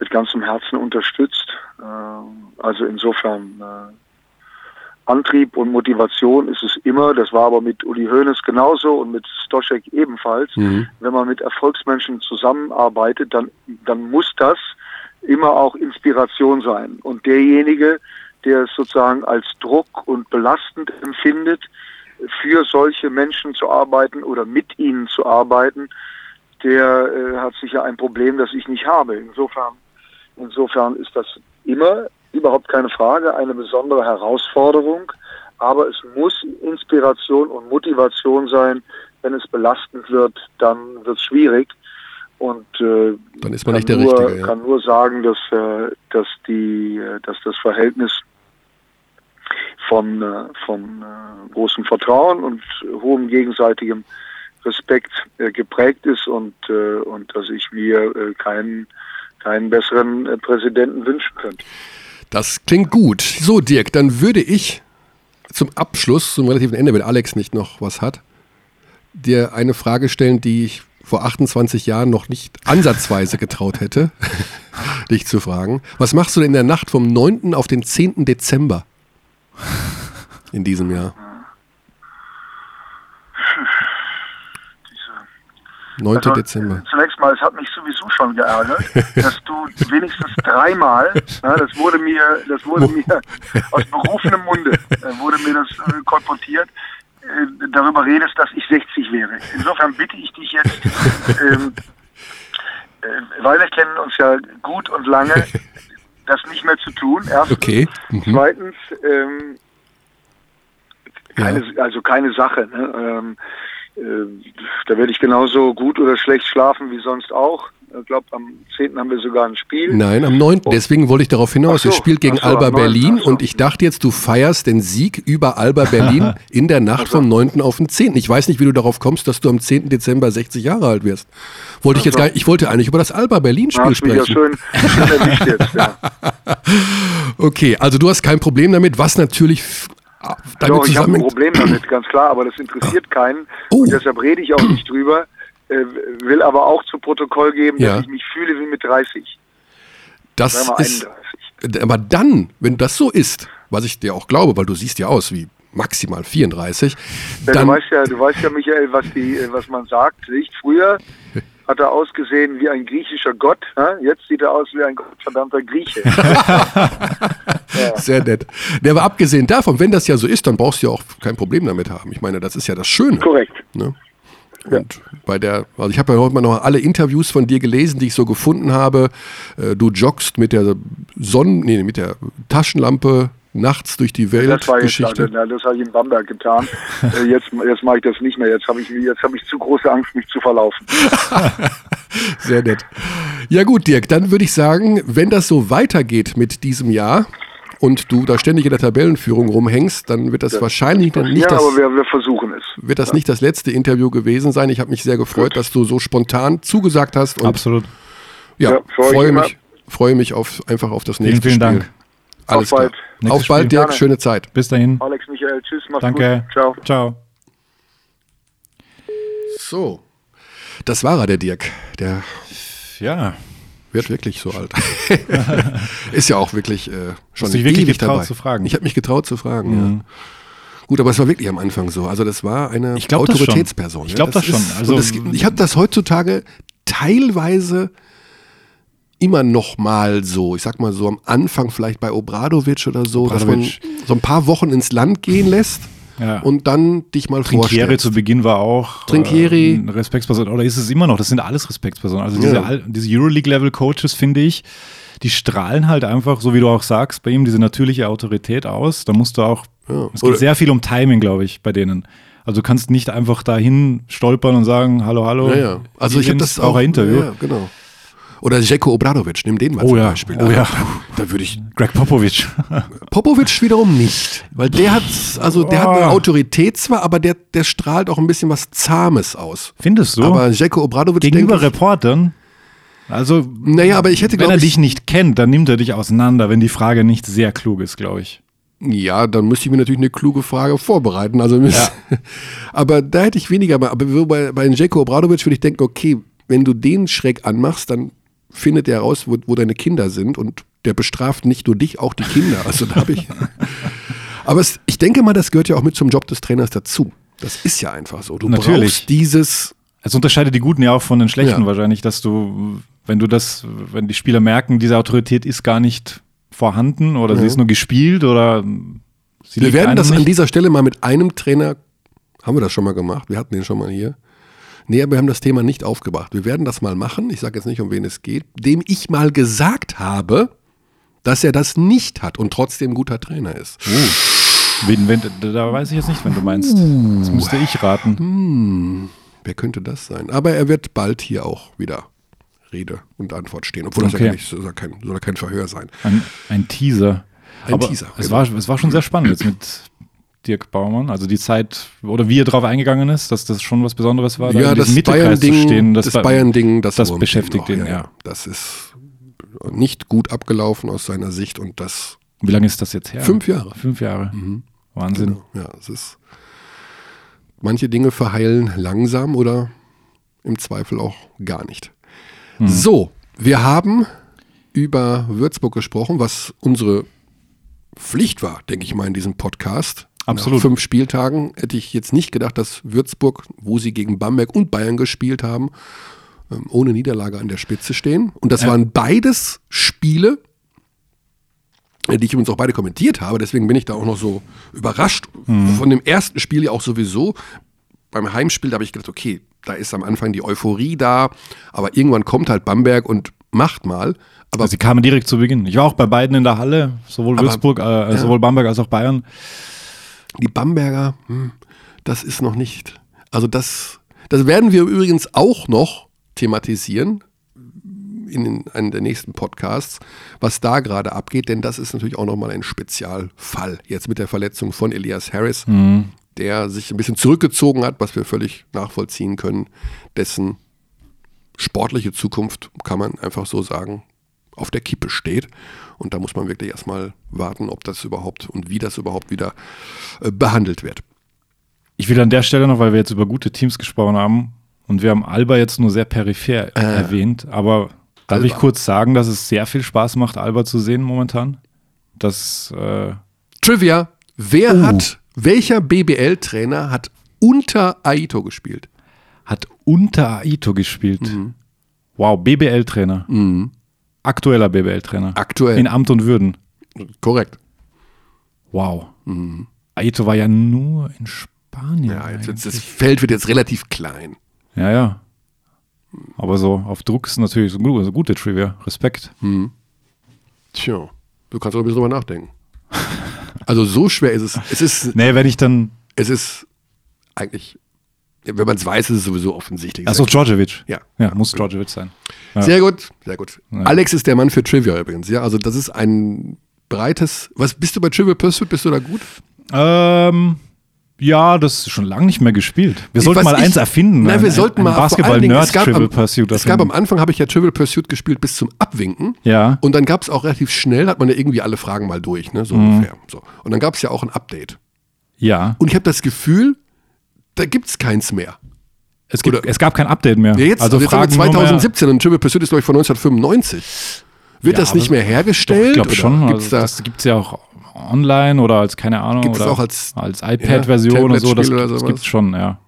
mit ganzem Herzen unterstützt. Äh, also insofern äh, Antrieb und Motivation ist es immer. Das war aber mit Uli Hoeneß genauso und mit Stoschek ebenfalls. Mhm. Wenn man mit Erfolgsmenschen zusammenarbeitet, dann, dann muss das immer auch Inspiration sein. Und derjenige, der es sozusagen als Druck und belastend empfindet, für solche Menschen zu arbeiten oder mit ihnen zu arbeiten, der äh, hat sicher ein Problem, das ich nicht habe. Insofern, insofern ist das immer überhaupt keine Frage eine besondere Herausforderung, aber es muss Inspiration und Motivation sein. Wenn es belastend wird, dann wird es schwierig. Und äh, dann ist man nicht der nur, Richtige. Ja. kann nur sagen, dass, äh, dass, die, äh, dass das Verhältnis von, äh, von äh, großem Vertrauen und hohem gegenseitigem Respekt äh, geprägt ist und, und dass ich mir keinen, keinen besseren Präsidenten wünschen könnte. Das klingt gut. So, Dirk, dann würde ich zum Abschluss, zum relativen Ende, wenn Alex nicht noch was hat, dir eine Frage stellen, die ich vor 28 Jahren noch nicht ansatzweise getraut hätte, *laughs* dich zu fragen. Was machst du denn in der Nacht vom 9. auf den 10. Dezember in diesem Jahr? 9. Also, Dezember. Zunächst mal, es hat mich sowieso schon geärgert, dass du wenigstens dreimal, ja, das wurde mir, das wurde mir aus berufenem Munde, äh, wurde mir das äh, kolportiert, äh, darüber redest, dass ich 60 wäre. Insofern bitte ich dich jetzt, *laughs* ähm, äh, weil wir kennen uns ja gut und lange, das nicht mehr zu tun. Erstens. Okay. Mhm. Zweitens, ähm, Ja. keine, also keine Sache. Ne? Ähm, äh, da werde ich genauso gut oder schlecht schlafen wie sonst auch. Ich glaube, am 10. haben wir sogar ein Spiel. Nein, am 9. Deswegen wollte ich darauf hinaus. So, Es spielt gegen so, Alba am 9., Berlin so. und ich dachte jetzt, du feierst den Sieg über Alba Berlin in der Nacht vom 9. auf den 10. Ich weiß nicht, wie du darauf kommst, dass du am 10. Dezember 60 Jahre alt wirst. Wollte ich jetzt gar nicht, ich wollte eigentlich über das Alba Berlin Spiel ja sprechen. schön, schön jetzt. Ja. *laughs* Okay, also du hast kein Problem damit, was natürlich damit Doch, ich habe ein. Problem damit, ganz klar, aber das interessiert keinen. Oh. Und deshalb rede ich auch nicht drüber. Äh, will aber auch zu Protokoll geben, Ja. dass ich mich fühle wie mit 30. Das ist, 31. aber dann, wenn das so ist, was ich dir auch glaube, weil du siehst ja aus wie maximal 34, Ja, dann du weißt ja, du weißt ja, Michael, was die, äh, was man sagt. Nicht? Früher hat er ausgesehen wie ein griechischer Gott. Ja? Jetzt sieht er aus wie ein gottverdammter Grieche. *laughs* Sehr nett. Ja, aber abgesehen davon, wenn das ja so ist, dann brauchst du ja auch kein Problem damit haben. Ich meine, das ist ja das Schöne. Korrekt. Ne? Und bei der, also ich habe ja heute mal noch alle Interviews von dir gelesen, die ich so gefunden habe. Äh, Du joggst mit der Sonnen, nee, mit der Taschenlampe nachts durch die Welt. Das war jetzt, Geschichte. das habe ich in Bamberg getan. *laughs* äh, jetzt jetzt mache ich das nicht mehr. Jetzt habe ich, jetzt habe ich zu große Angst, mich zu verlaufen. *laughs* Sehr nett. Ja gut, Dirk, dann würde ich sagen, wenn das so weitergeht mit diesem Jahr und du da ständig in der Tabellenführung rumhängst, dann wird das wahrscheinlich dann nicht ja, das, aber wir, wir versuchen es. wird das nicht das letzte Interview gewesen sein. Ich habe mich sehr gefreut, dass du so spontan zugesagt hast und Absolut. ja, Ja, freue immer. mich, freue mich auf einfach auf das Vielen, nächste vielen Spiel. Dank. Alles Auf klar. bald. Nächstes Auf bald, Spiel. Dirk. Gerne. Schöne Zeit. Bis dahin. Alex Michael, tschüss, mach's Danke. gut. Ciao. Ciao. So, das war er, der Dirk. Der Ja. Wird wirklich so alt. *laughs* ist ja auch wirklich äh, schon Hast dich wirklich ewig getraut dabei. zu fragen. Ich habe mich getraut zu fragen. Ja. Gut, aber es war wirklich am Anfang so. Also das war eine Ich glaub das schon. Autoritätsperson. Ich ja. glaub das schon. ist- Also- das, ich habe das heutzutage teilweise immer noch mal so, ich sag mal so am Anfang vielleicht bei Obradovic oder so, dass Obradovic. man so ein paar Wochen ins Land gehen lässt Ja. und dann dich mal Trinkieri vorstellst. zu Beginn war auch Trinkieri. äh, eine Respektsperson. Oder ist es immer noch? Das sind alles Respektspersonen. Also diese, Ja. diese Euroleague-Level-Coaches, finde ich, die strahlen halt einfach, so wie du auch sagst, bei ihm diese natürliche Autorität aus. Da musst du auch, Ja. es geht Oder- sehr viel um Timing, glaube ich, bei denen. Also du kannst nicht einfach dahin stolpern und sagen, hallo, hallo. Ja, ja. Also ich habe das auch. ein Interview. Ja, genau. Oder Jeko Obradovic, nimm den mal Oh zum ja, Beispiel. oh ja. Da würde ich Greg Popovich. *laughs* Popovic wiederum nicht, weil der hat, also der hat eine Oh. Autorität zwar, aber der, der strahlt auch ein bisschen was Zahmes aus. Findest du? Aber Jeko Obradovic Gegenüber Reportern? Also, Naja, aber ich hätte, wenn er ich, dich nicht kennt, dann nimmt er dich auseinander, wenn die Frage nicht sehr klug ist, glaube ich. ja, dann müsste ich mir natürlich eine kluge Frage vorbereiten. Also, müsste- *laughs* aber da hätte ich weniger, aber bei, bei Jeko Obradovic würde ich denken, okay, wenn du den schräg anmachst, dann findet er raus, wo, wo deine Kinder sind und der bestraft nicht nur dich, auch die Kinder. Also da habe ich. *laughs* aber es, ich denke mal, das gehört ja auch mit zum Job des Trainers dazu. Das ist ja einfach so. Du Natürlich. brauchst dieses Es unterscheidet die Guten ja auch von den Schlechten Ja. wahrscheinlich, dass du, wenn du das, wenn die Spieler merken, diese Autorität ist gar nicht vorhanden oder sie ist nur gespielt oder sie Wir werden das an nicht. dieser Stelle mal mit einem Trainer, haben wir das schon mal gemacht, wir hatten den schon mal hier. Nee, aber wir haben das Thema nicht aufgebracht. Wir werden das mal machen, ich sage jetzt nicht, um wen es geht, dem ich mal gesagt habe, dass er das nicht hat und trotzdem guter Trainer ist. Wen, wenn, da- weiß ich jetzt nicht, wenn du meinst. Das müsste ich raten. Wer könnte das sein? Aber er wird bald hier auch wieder Rede und Antwort stehen, obwohl das Okay. ja nicht, soll kein, soll kein Verhör sein. Ein, ein Teaser. Ein Aber Teaser, Es genau. war, es war schon sehr spannend jetzt mit Dirk Baumann? Also die Zeit, oder wie er drauf eingegangen ist, dass das schon was Besonderes war, da ja, in das Bayern-Ding, stehen. das Ba- Bayern-Ding, das, das beschäftigt ihn, ja. Das ist nicht gut abgelaufen aus seiner Sicht und das Wie lange ist das jetzt her? Fünf Jahre. Mhm. Fünf Jahre. Wahnsinn. Ja, es ist. Manche Dinge verheilen langsam oder im Zweifel auch gar nicht. Hm. So, wir haben über Würzburg gesprochen, was unsere Pflicht war, denke ich mal, in diesem Podcast. Absolut. Nach fünf Spieltagen hätte ich jetzt nicht gedacht, dass Würzburg, wo sie gegen Bamberg und Bayern gespielt haben, ähm, ohne Niederlage an der Spitze stehen. Und das Ja. waren beides Spiele, äh, die ich übrigens auch beide kommentiert habe. Deswegen bin ich da auch noch so überrascht. Von dem ersten Spiel ja auch sowieso. Beim Heimspiel da habe ich gedacht, okay, da ist am Anfang die Euphorie da, aber irgendwann kommt halt Bamberg und macht mal. Aber Also sie kamen direkt zu Beginn. Ich war auch bei beiden in der Halle, sowohl Aber- Würzburg, äh, sowohl Bamberg als auch Bayern. Die Bamberger, hm, das ist noch nicht. Also das, das werden wir übrigens auch noch thematisieren in einem der nächsten Podcasts, was da gerade abgeht, denn das ist natürlich auch nochmal ein Spezialfall. Jetzt mit der Verletzung von Elias Harris, der sich ein bisschen zurückgezogen hat, was wir völlig nachvollziehen können, dessen sportliche Zukunft, kann man einfach so sagen, auf der Kippe steht. Und da muss man wirklich erstmal warten, ob das überhaupt und wie das überhaupt wieder äh, behandelt wird. Ich will an der Stelle noch, weil wir jetzt über gute Teams gesprochen haben und wir haben Alba jetzt nur sehr peripher erwähnt, aber darf Alba. ich kurz sagen, dass es sehr viel Spaß macht, Alba zu sehen momentan? Das, äh, Trivia: Wer Oh. hat, welcher BBL-Trainer hat unter Aito gespielt? hat unter Aito gespielt. Mhm. Wow, BBL-Trainer. Aktueller BBL-Trainer. Aktuell. In Amt und Würden. Korrekt. Wow. Mhm. Aito war ja nur in Spanien. Ja, jetzt, jetzt, das. Feld wird jetzt relativ klein. ja, ja. Aber so auf Druck ist natürlich so gut, so gute Trivia. Respekt. Tja, du kannst auch ein bisschen drüber nachdenken. *laughs* Also so schwer ist es. Es ist, Nee, wenn ich dann. es ist eigentlich, wenn man es weiß, ist es sowieso offensichtlich. Achso, Djordjevic. Ja. Ja, muss Djordjevic sein. Ja. Sehr gut, sehr gut. Alex ist der Mann für Trivia übrigens. Ja, also das ist ein breites. Was bist du bei Trivial Pursuit? Bist du da gut? Ähm, ja, das ist schon lange nicht mehr gespielt. Wir sollten Was mal ich- eins erfinden. Nein, ein- wir sollten ein, mal ein vor allen Dingen, es gab, Basketball-Nerd-Trivial am, Pursuit es gab am. Anfang habe ich ja Trivial Pursuit gespielt bis zum Abwinken. Ja. Und dann gab es auch relativ schnell, hat man ja irgendwie alle Fragen mal durch, ne? Mhm. So ungefähr. So. Und dann gab es ja auch ein Update. Ja. Und ich habe das Gefühl, da gibt es keins mehr. Es, gibt, Oder- es gab kein Update mehr. Ja, jetzt, also jetzt Fragen nur mehr- 2017 und Trivial Pursuit ist, glaube ich, von 1995. Wird Ja, das nicht mehr Doch, hergestellt? ich glaube schon. Gibt's Also, da, das gibt es ja auch online oder als, keine Ahnung, Gibt's oder auch als- iPad-Version ja, oder so. Das, oder das gibt es schon, ja.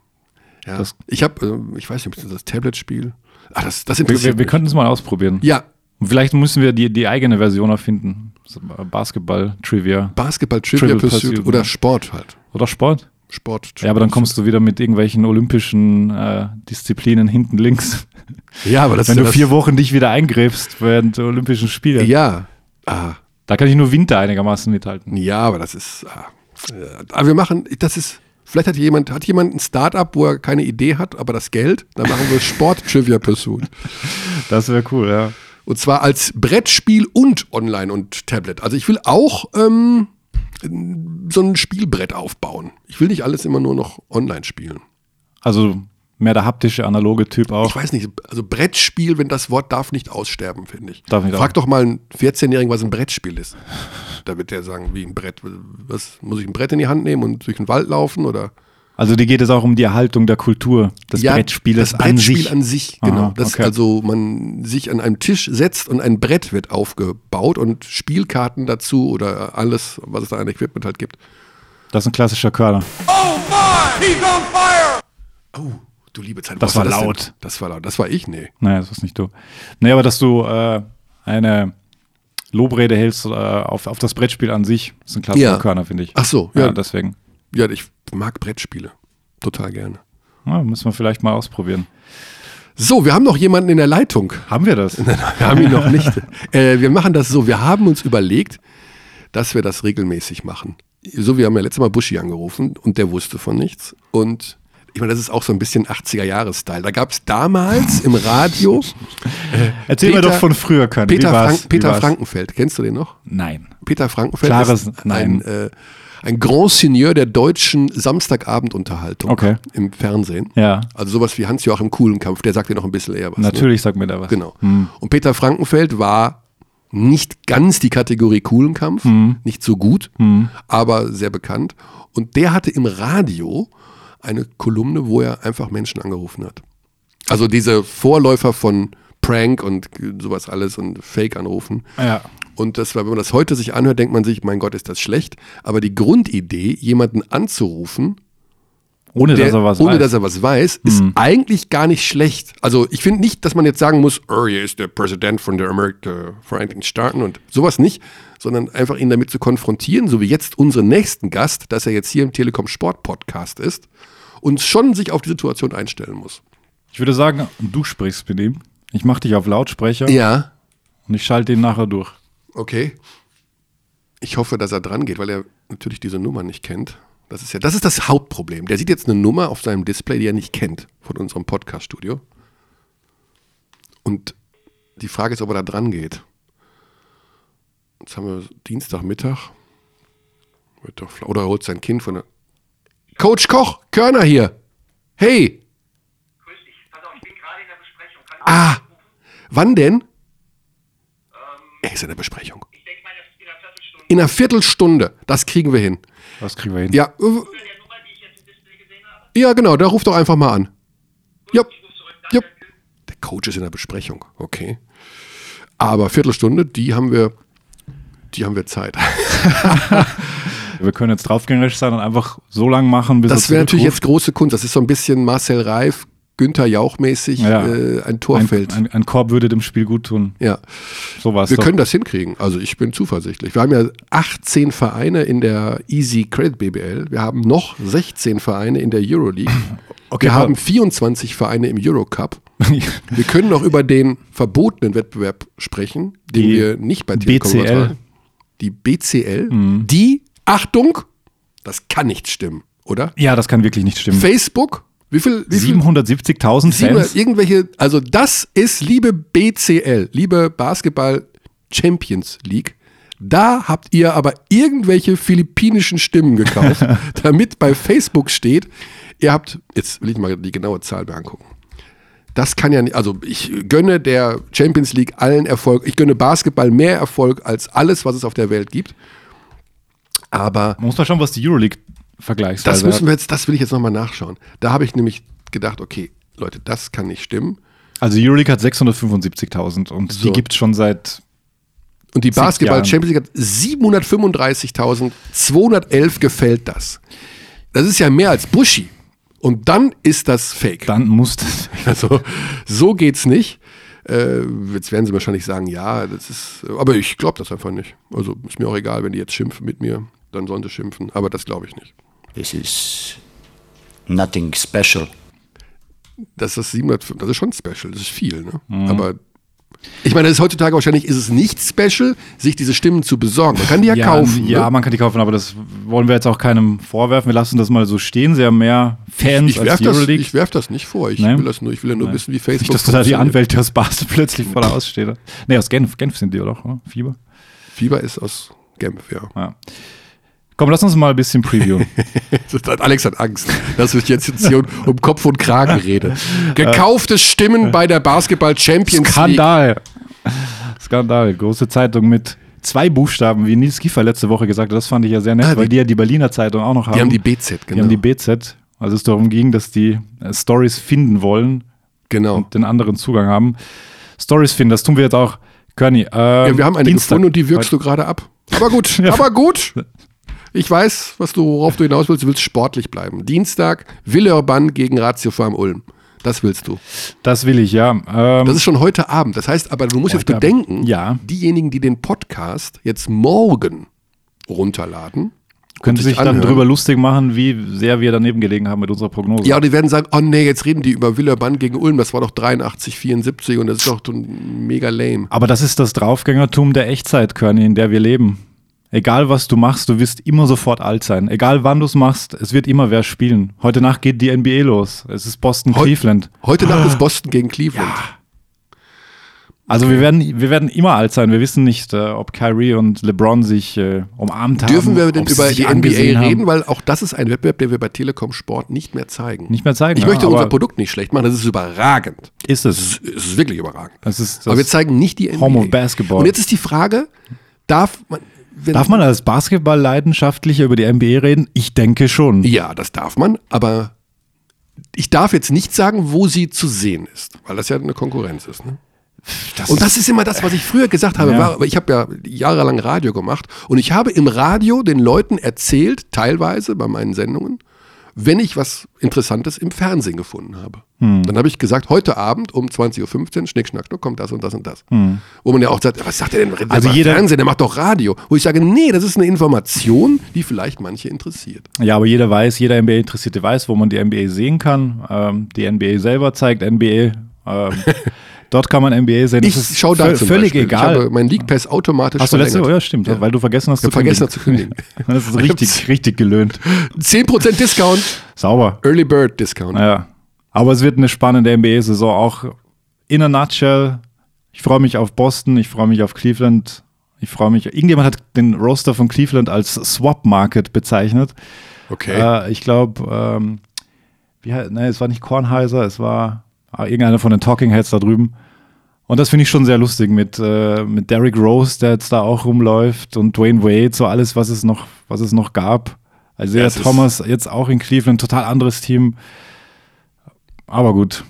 ja. das- ich habe, äh, ich weiß nicht, ist das Tablet-Spiel? Ah, das, das Wir, interessiert wir, wir könnten es mal ausprobieren. Ja, vielleicht müssen wir die, die eigene Version erfinden. Äh, Basketball-Trivia. Basketball, Trivia Trivial Pursuit, Pursuit, oder ne? Sport halt. Oder Sport. Sport. Ja, aber dann kommst du wieder mit irgendwelchen olympischen äh, Disziplinen hinten links. *laughs* Ja, aber das Wenn du vier Wochen dich wieder eingräbst während der Olympischen Spiele. Ja. Ah, Da kann ich nur Winter einigermaßen mithalten. ja, aber das ist. Ah, äh, aber wir machen, das ist. Vielleicht hat jemand, hat jemand ein Startup, wo er keine Idee hat, aber das Geld, dann machen wir Sport Trivia Pursuit. *laughs* Das wäre cool, ja. Und zwar als Brettspiel und Online und Tablet. Also ich will auch ähm, so ein Spielbrett aufbauen. Ich will nicht alles immer nur noch online spielen. Also mehr der haptische, analoge Typ auch. Ich weiß nicht, also Brettspiel, wenn das Wort darf nicht aussterben, finde ich. Darf nicht Frag aus- doch mal einen 14-Jährigen, was ein Brettspiel ist. Da wird der sagen, wie ein Brett. Was muss ich ein Brett in die Hand nehmen und durch den Wald laufen oder? Also dir geht es auch um die Erhaltung der Kultur des Brettspieles das Brettspiel an sich. an sich, genau. Aha, dass okay. also man sich an einem Tisch setzt und ein Brett wird aufgebaut und Spielkarten dazu oder alles, was es da an Equipment halt gibt. Das ist ein klassischer Körner. Oh, du liebe Zeit. Das was war denn? laut. Das war laut. Das war ich, nee. Naja, das ist nicht du. Nee, aber dass du äh, eine Lobrede hältst äh, auf, auf das Brettspiel an sich, ist ein klassischer Ja. Körner, finde ich. Ach so, ja. ja. deswegen. Ja, ich mag Brettspiele. Total gerne. Ja, müssen wir vielleicht mal ausprobieren. So, wir haben noch jemanden in der Leitung. Haben wir das? *laughs* Wir haben ihn noch nicht. *laughs* äh, wir machen das so. Wir haben uns überlegt, dass wir das regelmäßig machen. So, wir haben ja letztes Mal Buschi angerufen und der wusste von nichts. Und ich meine, das ist auch so ein bisschen 80er-Jahres-Style. Da gab es damals im Radio *laughs* Erzähl mir Peter- doch von früher, Körner. Peter? Frank, Peter? Frankenfeld. Kennst du den noch? Nein. Peter Frankenfeld Klares ist Nein. ein, äh, ein Grand Seigneur der deutschen Samstagabendunterhaltung Okay. im Fernsehen. Ja. Also sowas wie Hans-Joachim Kuhlenkampf, der sagt dir noch ein bisschen eher was. Ne? Natürlich sagt mir da was. Genau. Und Peter Frankenfeld war nicht ganz die Kategorie Kuhlenkampf, nicht so gut, aber sehr bekannt. Und der hatte im Radio eine Kolumne, wo er einfach Menschen angerufen hat. Also diese Vorläufer von Prank und sowas alles und Fake-Anrufen. Ja. Und das war, wenn man das heute sich anhört, denkt man sich, mein Gott, ist das schlecht. Aber die Grundidee, jemanden anzurufen, Ohne der, dass er was ohne weiß. dass er was weiß, ist eigentlich gar nicht schlecht. Also ich finde nicht, dass man jetzt sagen muss, oh, hier ist der Präsident von der Amerika Vereinigten Staaten und sowas nicht, sondern einfach ihn damit zu konfrontieren, so wie jetzt unseren nächsten Gast, dass er jetzt hier im Telekom Sport Podcast ist und schon sich auf die Situation einstellen muss. ich würde sagen, du sprichst mit ihm. Ich mache dich auf Lautsprecher Ja, und ich schalte ihn nachher durch. Okay. Ich hoffe, dass er dran geht, weil er natürlich diese Nummer nicht kennt. Das ist ja, das ist das Hauptproblem. Der sieht jetzt eine Nummer auf seinem Display, die er nicht kennt von unserem Podcast-Studio. Und die Frage ist, ob er da dran geht. Jetzt haben wir Dienstagmittag. Wird doch flau- Oder er holt sein Kind von der. Coach Koch, Körner hier. Hey. Ah, wann denn? Er ist in der Besprechung. In einer Viertelstunde. Das kriegen wir hin. Das kriegen wir hin. Ja. äh, Ja, genau, da ruft doch einfach mal an. Ja. ja. Der Coach ist in der Besprechung. Okay. Aber Viertelstunde, die haben wir, die haben wir Zeit. *laughs* Wir können jetzt draufgängerisch sein und einfach so lang machen, bis Das wäre natürlich jetzt große Kunst. Das ist so ein bisschen Marcel Reif, Günther Jauch mäßig, Ja. äh, ein ein, Torfeld. ein, ein Korb würde dem Spiel gut tun. ja. Sowas. Wir doch. können das hinkriegen. Also ich bin zuversichtlich. Wir haben ja 18 Vereine in der Easy Credit BBL. Wir haben noch 16 Vereine in der Euroleague. *clears throat* Okay, wir haben 24 Vereine im Eurocup. *laughs* Wir können noch über den verbotenen Wettbewerb sprechen, den Die wir nicht bei Telekom BCL. Die BCL, Mhm. die, Achtung, das kann nicht stimmen, oder? ja, das kann wirklich nicht stimmen. Facebook, wie viel? Wie viel 770.000 Sieben- Fans. irgendwelche, also das ist, liebe BCL, liebe Basketball Champions League, da habt ihr aber irgendwelche philippinischen Stimmen gekauft, *laughs* damit bei Facebook steht, ihr habt, jetzt will ich mal die genaue Zahl mir angucken. Das kann ja nicht, also ich gönne der Champions League allen Erfolg, ich gönne Basketball mehr Erfolg als alles, was es auf der Welt gibt. Aber Man muss mal schauen, was die Euroleague vergleichsweise das müssen wir jetzt, das will ich jetzt nochmal nachschauen. Da habe ich nämlich gedacht, okay, Leute, das kann nicht stimmen. Also Euroleague hat 675.000 und So. die gibt es schon seit Und die Basketball Jahren. Champions League hat 735.211 gefällt das. Das ist ja mehr als Buschi. Und dann ist das Fake. dann muss das. *laughs* Also so geht's nicht. Äh, jetzt werden sie wahrscheinlich sagen, ja, das ist. Aber ich glaube das einfach nicht. Also ist mir auch egal, wenn die jetzt schimpfen mit mir, dann sollen sie schimpfen. Aber das glaube ich nicht. This is nothing special. Das ist 700, das ist schon special, das ist viel, ne? Mhm. Aber ich meine, das ist heutzutage wahrscheinlich ist es nicht special, sich diese Stimmen zu besorgen. Man kann die ja, kaufen. Ja, ne? man kann die kaufen, aber das wollen wir jetzt auch keinem vorwerfen. Wir lassen das mal so stehen. Sie haben mehr Fans ich als werf das, ich werf das nicht vor. Ich Nein? will das nur, ich will ja nur wissen, wie Facebook Nicht, dass da die. Anwälte aus Basel plötzlich vor der Ausstehe. Nee, aus Genf. Genf sind die, oder? oder? Fieber. Fieber ist aus Genf, ja. Ja. Komm, lass uns mal ein bisschen previewen. *laughs* Alex hat Angst, dass ich jetzt, hier um Kopf und Kragen rede. *laughs* Gekaufte Stimmen bei der Basketball Champions League. Skandal. Skandal. Große Zeitung mit zwei Buchstaben, wie Nils Kiefer letzte Woche gesagt hat. Das fand ich ja sehr nett, Ah, die- weil die ja die Berliner Zeitung auch noch haben. Die haben die BZ, Die genau. haben die BZ. Also es darum ging, dass die äh, Stories finden wollen genau. und den anderen Zugang haben. Stories finden, das tun wir jetzt auch. Körny, ähm, Ja, wir haben eine Dienstag. gefunden und die wirkst du gerade ab. Aber gut, *laughs* Ja. aber gut. Ich weiß, was du, worauf du hinaus willst. Du willst sportlich bleiben. Dienstag, Villeurbanne gegen Ratio Farm Ulm. Das willst du. Das will ich, ja. Ähm, Das ist schon heute Abend. Das heißt aber, du musst jetzt bedenken, Ja. diejenigen, die den Podcast jetzt morgen runterladen, können und sich dann drüber lustig machen, wie sehr wir daneben gelegen haben mit unserer Prognose. Ja, die werden sagen, oh nee, jetzt reden die über Villeurbanne gegen Ulm, das war doch 83, 74 und das ist doch mega lame. Aber das ist das Draufgängertum der Echtzeit, Körny, in der wir leben. Egal was du machst, du wirst immer sofort alt sein. Egal wann du es machst, es wird immer wer spielen. Heute Nacht geht die NBA los. Es ist Boston, Heu- Cleveland. Heute Nacht ist Boston gegen Cleveland. Also wir werden, wir werden immer alt sein. Wir wissen nicht, äh, ob Kyrie und LeBron sich äh, umarmt haben. Dürfen wir denn über die NBA reden? Haben. Weil auch das ist ein Wettbewerb, den wir bei Telekom Sport nicht mehr zeigen. Nicht mehr zeigen. Ich ja, möchte unser Produkt nicht schlecht machen, das ist überragend. Ist es. Es ist wirklich überragend. Das ist Aber wir das zeigen nicht die NBA. Home of Basketball. Und jetzt ist die Frage, darf man... Darf man als Basketball-Leidenschaftlicher über die NBA reden? Ich denke schon. Ja, das darf man, aber ich darf jetzt nicht sagen, wo sie zu sehen ist, weil das ja eine Konkurrenz ist. Ne? und das ist immer das, was ich früher gesagt habe. Ja. Ich habe ja jahrelang Radio gemacht und ich habe im Radio den Leuten erzählt, teilweise bei meinen Sendungen, wenn ich was Interessantes im Fernsehen gefunden habe. Hm. Dann habe ich gesagt, heute Abend um 20.15 Uhr, Schnick, Schnack, Schnuck, kommt das und das und das. Wo man ja auch sagt, was sagt der denn? Der Hm. Also jeder- Fernsehen, der macht doch Radio. Wo ich sage, nee, das ist eine Information, die vielleicht manche interessiert. Ja, aber jeder weiß, jeder NBA-Interessierte weiß, wo man die NBA sehen kann. Ähm, die NBA selber zeigt NBA. Ähm, *laughs* dort kann man NBA sehen. Das Ich ist schaue da vö- zum völlig Beispiel. egal. Ich habe mein League Pass automatisch Hast du letzte. Woche? Ja, stimmt, Ja. weil du vergessen hast Ich hab vergessen, zu kündigen. *laughs* Das ist richtig, richtig gelöhnt. 10% Discount, Sauber. Early Bird Discount. Ja. Aber es wird eine spannende NBA-Saison auch in a nutshell. Ich freue mich auf Boston, ich freue mich auf Cleveland. Ich freue mich. Irgendjemand hat den Roster von Cleveland als Swap Market bezeichnet. Okay. Äh, ich glaube, ähm, wie es war nicht Kornheiser, es war ah, irgendeiner von den Talking Heads da drüben. Und das finde ich schon sehr lustig mit, äh, mit Derrick Rose, der jetzt da auch rumläuft und Dwayne Wade, so alles, was es noch, was es noch gab. Also Ja, Thomas jetzt auch in Cleveland, total anderes Team. Aber gut.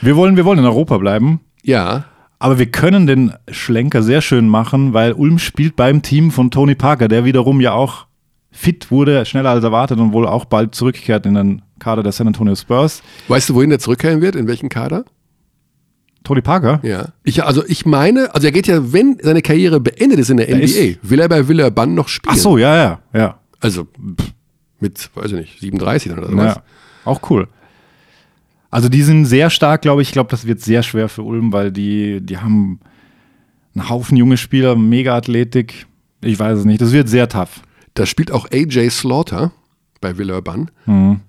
Wir wollen, wir wollen in Europa bleiben. ja. Aber wir können den Schlenker sehr schön machen, weil Ulm spielt beim Team von Tony Parker, der wiederum ja auch fit wurde, schneller als erwartet und wohl auch bald zurückkehrt in den Kader der San Antonio Spurs. Weißt du, wohin der zurückkehren wird? In welchen Kader? Tony Parker? Ja. Ich, also ich meine, also er geht ja, wenn seine Karriere beendet ist in der, Der NBA, ist- will er bei Villeurbanne noch spielen. Ach so, ja, ja, ja. Also pff, mit, weiß ich nicht, 37 oder sowas. ja. Auch cool. Also die sind sehr stark, glaube ich. Ich glaube, das wird sehr schwer für Ulm, weil die, die haben einen Haufen junge Spieler, mega Athletik. Ich weiß es nicht. Das wird sehr tough. Da spielt auch AJ Slaughter bei Villeurbanne. Mhm.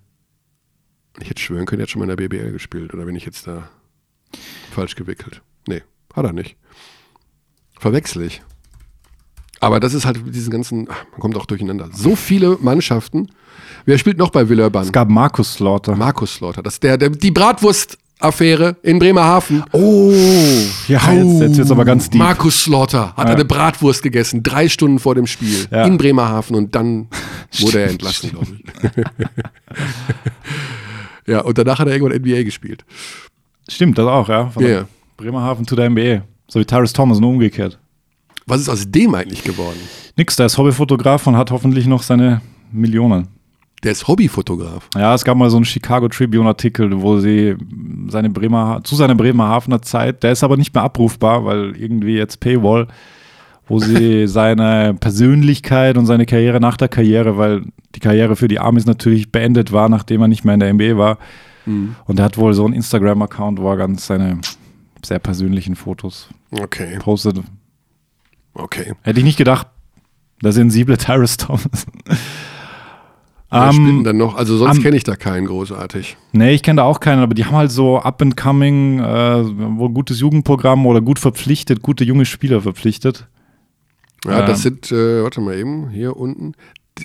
Ich hätte schwören können, er hat schon mal in der BBL gespielt. Oder bin ich jetzt da falsch gewickelt? Nee, hat er nicht. Verwechsel ich. Aber das ist halt mit diesen ganzen, ach, man kommt auch durcheinander. So viele Mannschaften. Wer spielt noch bei Villeurbanne? Es gab Markus Slaughter. Markus Slaughter. Das ist der, der, die Bratwurst-Affäre in Bremerhaven. oh, ja, jetzt, jetzt es aber ganz deep. Markus Slaughter hat eine Bratwurst gegessen, drei Stunden vor dem Spiel Ja. in Bremerhaven und dann *laughs* wurde er entlassen, glaube ich. *laughs* ja, und danach hat er irgendwann NBA gespielt. Stimmt, das auch, ja. Von ja. Bremerhaven zu der NBA. So wie Tyrus Thomas, nur umgekehrt. Was ist aus dem eigentlich geworden? Nix, der ist Hobbyfotograf und hat hoffentlich noch seine Millionen. Der ist Hobbyfotograf. Ja, es gab mal so einen Chicago Tribune-Artikel, wo sie seine Bremer, zu seiner Bremerhavener Zeit, der ist aber nicht mehr abrufbar, weil irgendwie jetzt Paywall, wo sie *laughs* seine Persönlichkeit und seine Karriere nach der Karriere, weil die Karriere für die Amis natürlich beendet war, nachdem er nicht mehr in der NBA war. Und er hat wohl so einen Instagram-Account, wo er ganz seine sehr persönlichen Fotos Okay, postet. okay. Hätte ich nicht gedacht, der sensible *laughs* Tyrus Thomas. Wer denn Ähm, dann noch? Also sonst am- kenne ich da keinen großartig. Nee, ich kenne da auch keinen, aber die haben halt so up and coming, äh, wohl gutes Jugendprogramm oder gut verpflichtet, gute junge Spieler verpflichtet. Ja, Ähm. das sind, äh, warte mal eben, hier unten.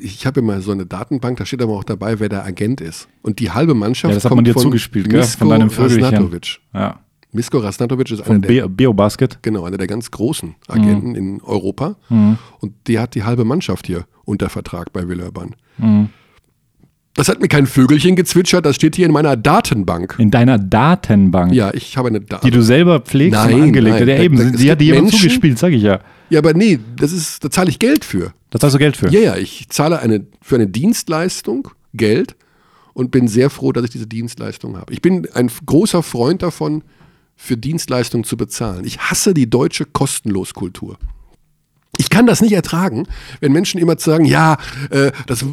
Ich habe immer so eine Datenbank, da steht aber auch dabei, wer der Agent ist. Und die halbe Mannschaft Ja, das hat kommt man dir von zugespielt, gell? Misko Von deinem. Rasnatovic. Ja. Misko Rasnatovic ist einer der Be Beobasket. Genau, einer der ganz großen Agenten in Europa. Mhm. Und die hat die halbe Mannschaft hier unter Vertrag bei Villeurbanne. Mhm. Das hat mir kein Vögelchen gezwitschert, das steht hier in meiner Datenbank. In deiner Datenbank, Ja, ich habe eine die Datenbank. du selber pflegst Nein, und angelegt hast. Ja, da- eben, da- es die hat dir jemand zugespielt, sag ich ja. Ja, aber nee, das ist, da zahle ich Geld für. Das hast du Geld für. Ja, ja, ich zahle eine, für eine Dienstleistung Geld und bin sehr froh, dass ich diese Dienstleistung habe. Ich bin ein großer Freund davon, für Dienstleistungen zu bezahlen. Ich hasse die deutsche Kostenloskultur. Ich kann das nicht ertragen, wenn Menschen immer sagen, ja, äh, das äh,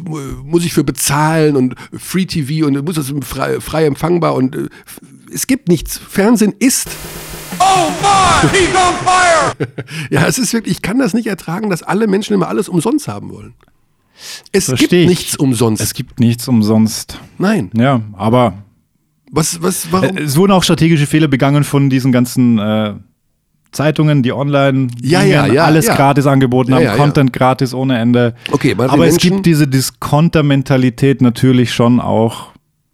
muss ich für bezahlen und Free TV und muss das frei, frei empfangbar und äh, es gibt nichts. Fernsehen ist. Oh my, he's on fire! *laughs* ja, es ist wirklich, ich kann das nicht ertragen, dass alle Menschen immer alles umsonst haben wollen. Es Versteh gibt ich. nichts umsonst. Es gibt nichts umsonst. Nein. Ja, aber Was, was, warum? Äh, Es wurden auch strategische Fehler begangen von diesen ganzen äh, Zeitungen, die online Ja, ja, ja, alles gratis angeboten haben. Content gratis ohne Ende. Okay, aber es Menschen- gibt diese Discounter-Mentalität natürlich schon auch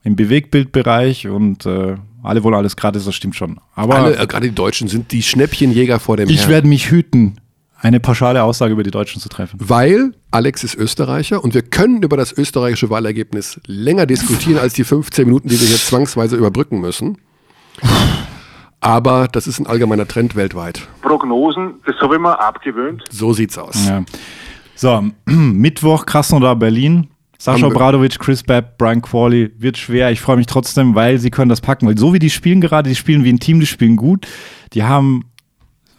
im Bewegtbildbereich und äh, alle wollen alles gratis, das stimmt schon. Aber Alle, äh, gerade die Deutschen sind die Schnäppchenjäger vor dem ich Herrn. werde mich hüten, eine pauschale Aussage über die Deutschen zu treffen. Weil Alex ist Österreicher und wir können über das österreichische Wahlergebnis länger diskutieren als die 15 Minuten, die wir hier zwangsweise überbrücken müssen. Aber das ist ein allgemeiner Trend weltweit. Prognosen, das habe ich mir abgewöhnt. So sieht's aus. Ja. So, *clears throat* Mittwoch Krasnodar Berlin. Sascha Obradovic, Chris Babb, Brian Qualley wird schwer. Ich freue mich trotzdem, weil sie können das packen. Weil so wie die spielen gerade, die spielen wie ein Team, die spielen gut. Die haben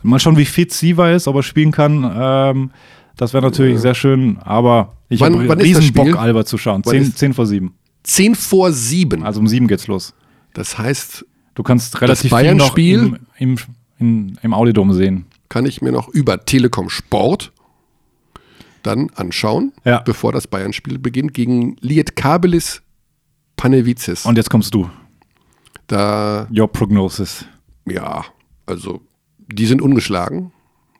mal schauen, wie fit Siva ist, ob er spielen kann. Ähm, das wäre natürlich sehr schön. Aber ich habe riesen Bock? Alba zu schauen. Wann 10, ist- 10 vor 7. 10 vor 7. Also um 7 geht's los. Das heißt, Du kannst relativ viel noch Bayern-Spiel? im, im, im, im Audidom sehen. kann ich mir noch über Telekom Sport dann anschauen, Ja. bevor das Bayern-Spiel beginnt, gegen Lietkabelis Panevicis. Und jetzt kommst du. da, Your Prognosis. ja, also, die sind ungeschlagen,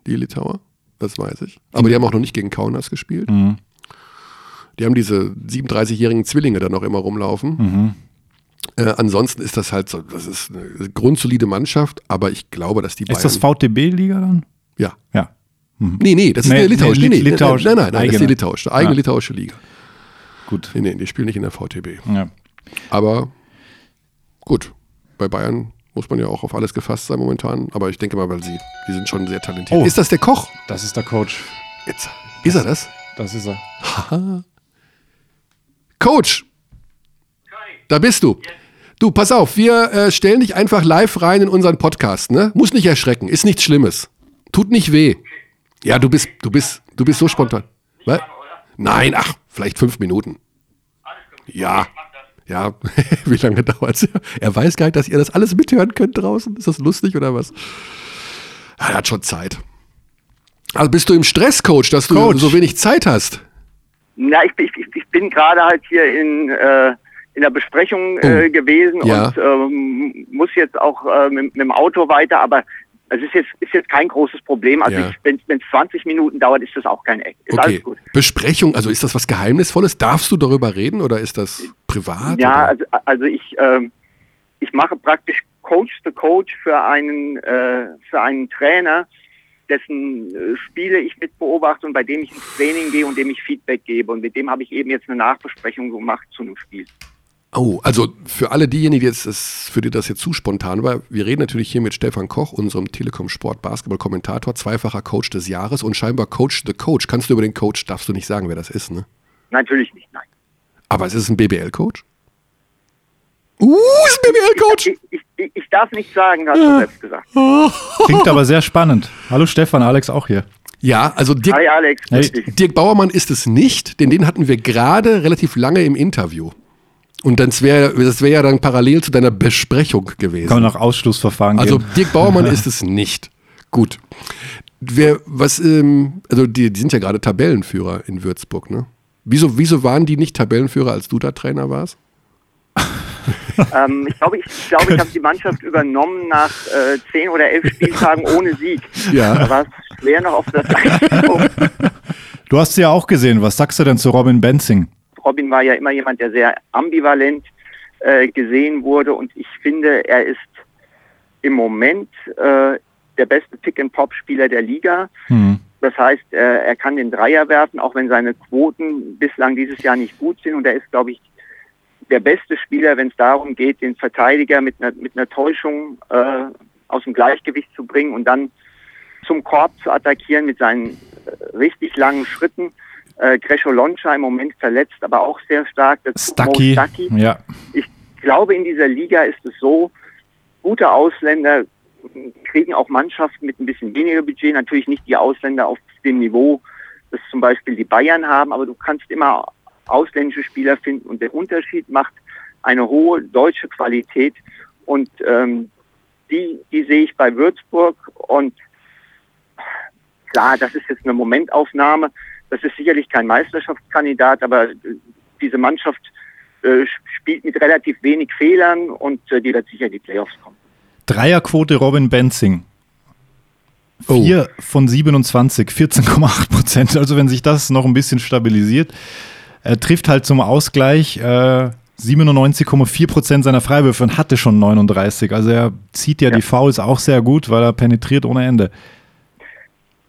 die Litauer, das weiß ich. Aber die haben auch noch nicht gegen Kaunas gespielt. Mhm. Die haben diese 37-jährigen Zwillinge da noch immer rumlaufen. Mhm. Äh, ansonsten ist das halt so, das ist eine grundsolide Mannschaft, aber ich glaube, dass die Bayern. Ist das VTB-Liga dann? ja. Ja. Nee, nee, das ist Nee, eine litauische. nee, Nee, nee, litauische, nein, nein, nein, das ist die litauische, eigene Ja. litauische Liga. Gut. Nee, nee, die spielen nicht in der VTB. Ja. Aber gut, bei Bayern muss man ja auch auf alles gefasst sein momentan. Aber ich denke mal, weil sie, die sind schon sehr talentiert. Oh. Ist das der Koch? Das ist der Coach. Jetzt. Ist er das? Das ist er. Coach! Da bist du. Du, pass auf, wir äh, stellen dich einfach live rein in unseren Podcast, ne? Muss nicht erschrecken, ist nichts Schlimmes. Tut nicht weh. Ja, du bist, du bist, du bist so spontan. Was? Nein, ach, vielleicht fünf Minuten. Ja. Ja, *laughs* wie lange dauert's? Er weiß gar nicht, dass ihr das alles mithören könnt draußen. Ist das lustig oder was? Er hat schon Zeit. Also bist du im Stress, Coach, dass du Coach. so wenig Zeit hast? Na, ich, ich, ich- ich bin gerade halt hier in, äh, in der Besprechung äh, Oh. gewesen Ja. und ähm, muss jetzt auch äh, mit, mit dem Auto weiter, aber es ist jetzt, ist jetzt kein großes Problem. Also Ja. wenn es 20 Minuten dauert, ist das auch kein Eck. Ist Okay. alles gut. Besprechung, also ist das was Geheimnisvolles? Darfst du darüber reden oder ist das privat? Ja, also, also ich, ähm, ich mache praktisch Coach the Coach für einen, äh, für einen Trainer, dessen äh, Spiele ich mit beobachte und bei dem ich ins Training gehe und dem ich Feedback gebe. Und mit dem habe ich eben jetzt eine Nachbesprechung gemacht zu einem Spiel. Oh, also für alle diejenigen, die jetzt das, für die das jetzt zu spontan war, wir reden natürlich hier mit Stefan Koch, unserem Telekom Sport Basketball Kommentator, zweifacher Coach des Jahres und scheinbar Coach the Coach. Kannst du über den Coach, darfst du nicht sagen, wer das ist, ne? Natürlich nicht, nein. Aber es ist ein BBL Coach? Uh, ist ein BBL Coach? Ich, ich, ich, ich darf nicht sagen, hast du selbst gesagt. *laughs* Klingt aber sehr spannend. Hallo Stefan, Alex auch hier. Ja, also Dirk, Hi Alex, Hey. Dirk Bauermann ist es nicht, denn den hatten wir gerade relativ lange im Interview. Und das wäre das wär ja dann parallel zu deiner Besprechung gewesen. Kann man nach Ausschlussverfahren Also gehen. Dirk Bauermann *laughs* ist es nicht. Gut. Wer, was, ähm, also die, die sind ja gerade Tabellenführer in Würzburg, ne? Wieso, wieso waren die nicht Tabellenführer, als du da Trainer warst? *laughs* Ähm, ich glaube, ich, ich, glaube, ich habe die Mannschaft übernommen nach äh, zehn oder elf Spieltagen ohne Sieg. Ja. Da war es schwer noch auf das *laughs* Einkommen. Du hast sie ja auch gesehen. Was sagst du denn zu Robin Benzing? Robin war ja immer jemand, der sehr ambivalent äh, gesehen wurde und ich finde, er ist im Moment äh, der beste Pick-and-Pop-Spieler der Liga. Hm. Das heißt, äh, er kann den Dreier werfen, auch wenn seine Quoten bislang dieses Jahr nicht gut sind. Und er ist, glaube ich, der beste Spieler, wenn es darum geht, den Verteidiger mit einer, mit einer Täuschung äh, aus dem Gleichgewicht zu bringen und dann zum Korb zu attackieren mit seinen äh, richtig langen Schritten. Äh, Gresho Loncha im Moment verletzt, aber auch sehr stark. Mo Stucky. Stucky. Ja. Ich glaube, in dieser Liga ist es so, gute Ausländer kriegen auch Mannschaften mit ein bisschen weniger Budget, natürlich nicht die Ausländer auf dem Niveau, das zum Beispiel die Bayern haben, aber du kannst immer ausländische Spieler finden und der Unterschied macht eine hohe deutsche Qualität und ähm, die, die sehe ich bei Würzburg und klar, das ist jetzt eine Momentaufnahme, das ist sicherlich kein Meisterschaftskandidat, aber äh, diese Mannschaft äh, spielt mit relativ wenig Fehlern und äh, die wird sicher in die Playoffs kommen. Dreierquote Robin Benzing. Oh. 4 von 27, 14,8 Prozent. *laughs* Also wenn sich das noch ein bisschen stabilisiert. Er trifft halt zum Ausgleich äh, 97,4 Prozent seiner Freiwürfe und hatte schon 39. Also er zieht ja, die Fouls auch sehr gut, weil er penetriert ohne Ende.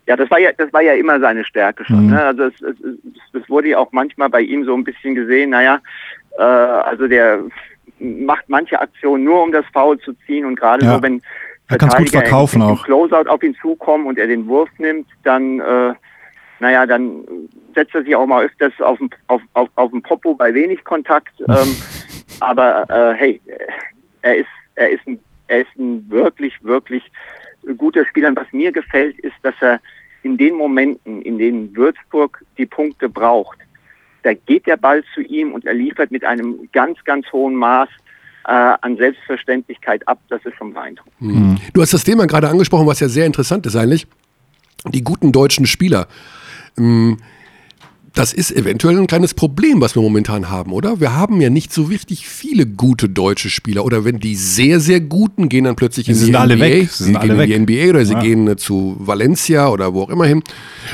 Ja, das war ja, das war ja immer seine Stärke schon. Mhm. Ne? Also es, es, es, wurde ja auch manchmal bei ihm so ein bisschen gesehen, naja, äh, also der macht manche Aktionen nur, um das Foul zu ziehen und gerade Ja. so, wenn Er kann's gut verkaufen im, im auch. Closeout auf ihn zukommen und er den Wurf nimmt, dann, äh, naja, dann setzt er sich auch mal öfters auf den, auf, auf, auf den Popo bei wenig Kontakt. *laughs* Ähm, aber äh, hey, er ist, er ist ein, er ist ein wirklich, wirklich guter Spieler. Und was mir gefällt, ist, dass er in den Momenten, in denen Würzburg die Punkte braucht, da geht der Ball zu ihm und er liefert mit einem ganz, ganz hohen Maß äh, an Selbstverständlichkeit ab. Das ist schon beeindruckend. Mhm. Du hast das Thema gerade angesprochen, was ja sehr interessant ist eigentlich. Die guten deutschen Spieler. Ähm, Das ist eventuell ein kleines Problem, was wir momentan haben, oder? Wir haben ja nicht so richtig viele gute deutsche Spieler. Oder wenn die sehr, sehr guten gehen dann plötzlich in die sind alle NBA. weg. Sie Sie sind gehen alle in die. NBA oder sie Ja. gehen äh, zu Valencia oder wo auch immer hin.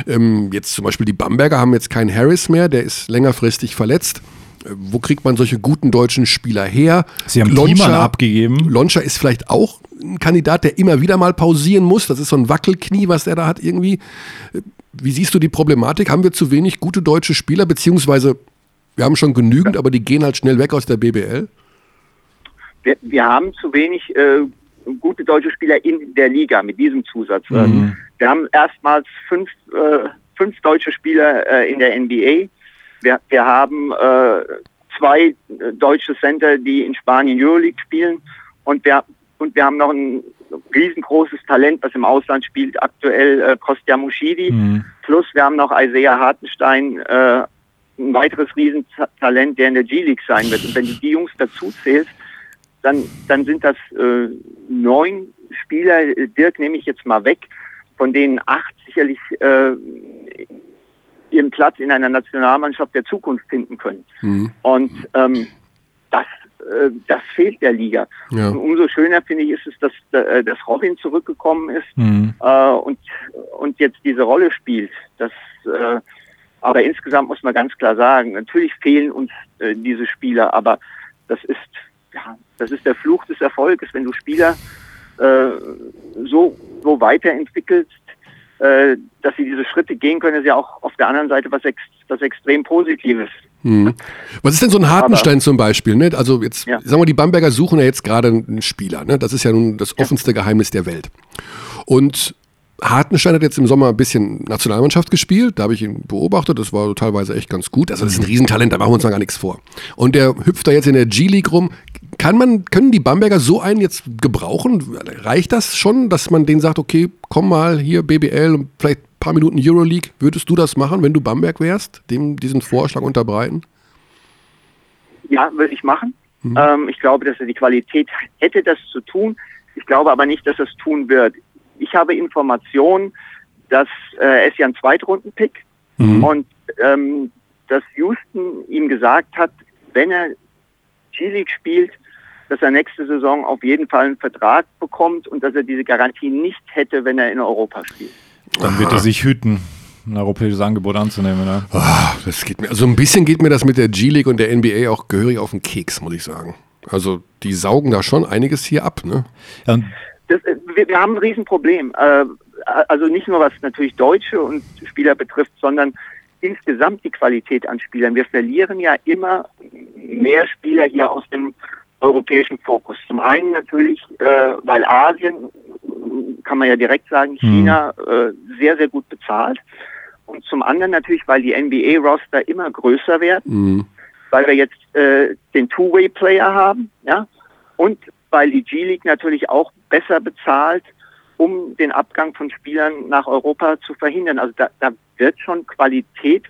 Ähm, jetzt zum Beispiel die Bamberger haben jetzt keinen Harris mehr, der ist längerfristig verletzt. Äh, Wo kriegt man solche guten deutschen Spieler her? Sie haben Thiemann abgegeben. Lonscher ist vielleicht auch ein Kandidat, der immer wieder mal pausieren muss. Das ist so ein Wackelknie, was der da hat irgendwie. Wie siehst du die Problematik? Haben wir zu wenig gute deutsche Spieler, beziehungsweise wir haben schon genügend, aber die gehen halt schnell weg aus der BBL? Wir, wir haben zu wenig äh, gute deutsche Spieler in der Liga mit diesem Zusatz. Mhm. Wir haben erstmals fünf, äh, fünf deutsche Spieler äh, in der NBA. Wir, wir haben äh, zwei äh, deutsche Center, die in Spanien Euroleague spielen. Und wir, und wir haben noch ein riesengroßes Talent, was im Ausland spielt, aktuell äh, Kostja Mushidi. Mhm. Plus wir haben noch Isaiah Hartenstein, äh, ein weiteres Riesentalent, der in der G-League sein wird. Und wenn du die Jungs dazu zählst, dann, dann sind das äh, neun Spieler. Dirk nehme ich jetzt mal weg, von denen acht sicherlich äh, ihren Platz in einer Nationalmannschaft der Zukunft finden können. Mhm. Und ähm, das, äh, das fehlt der Liga. Ja. Und umso schöner finde ich ist es, dass, äh, dass Robin zurückgekommen ist Mhm. äh, und, und jetzt diese Rolle spielt. Das, äh, aber insgesamt muss man ganz klar sagen, natürlich fehlen uns äh, diese Spieler, aber das ist, ja, das ist der Fluch des Erfolges, wenn du Spieler äh, so, so weiterentwickelst, äh, dass sie diese Schritte gehen können, ist ja auch auf der anderen Seite was, ex was extrem Positives. Mhm. Was ist denn so ein Hartenstein zum Beispiel? Ne? Also jetzt, Ja. sagen wir, die Bamberger suchen ja jetzt gerade einen Spieler. Ne? Das ist ja nun das offenste Geheimnis der Welt. Und Hartenstein hat jetzt im Sommer ein bisschen Nationalmannschaft gespielt, da habe ich ihn beobachtet, das war teilweise echt ganz gut. Also das ist ein Riesentalent, da machen wir uns mal gar nichts vor. Und der hüpft da jetzt in der G-League rum. Kann man, können die Bamberger so einen jetzt gebrauchen? Reicht das schon, dass man denen sagt, okay, komm mal hier BBL und vielleicht paar Minuten Euroleague? Würdest du das machen, wenn du Bamberg wärst, dem diesen Vorschlag unterbreiten? Ja, würde ich machen. Ähm, ich glaube, dass er die Qualität hätte, das zu tun. Ich glaube aber nicht, dass er es tun wird. Ich habe Informationen, dass äh, er ist ja ein Zweitrunden-Pick und ähm, dass Houston ihm gesagt hat, wenn er G-League spielt, dass er nächste Saison auf jeden Fall einen Vertrag bekommt und dass er diese Garantie nicht hätte, wenn er in Europa spielt. Dann wird er sich hüten, ein europäisches Angebot anzunehmen. Ne? Das geht mir, also ein bisschen geht mir das mit der G-League und der NBA auch gehörig auf den Keks, muss ich sagen. Also die saugen da schon einiges hier ab, ne? Ja, Das, äh, wir, wir haben ein Riesenproblem. Äh, also nicht nur was natürlich Deutsche und Spieler betrifft, sondern insgesamt die Qualität an Spielern. Wir verlieren ja immer mehr Spieler hier aus dem europäischen Fokus. Zum einen natürlich, äh, weil Asien, kann man ja direkt sagen, China äh, sehr, sehr gut bezahlt. Und zum anderen natürlich, weil die NBA-Roster immer größer werden Mhm. weil wir jetzt äh, den Two-Way-Player haben, ja, und weil die G-League natürlich auch besser bezahlt, um den Abgang von Spielern nach Europa zu verhindern. Also da, da wird schon Qualität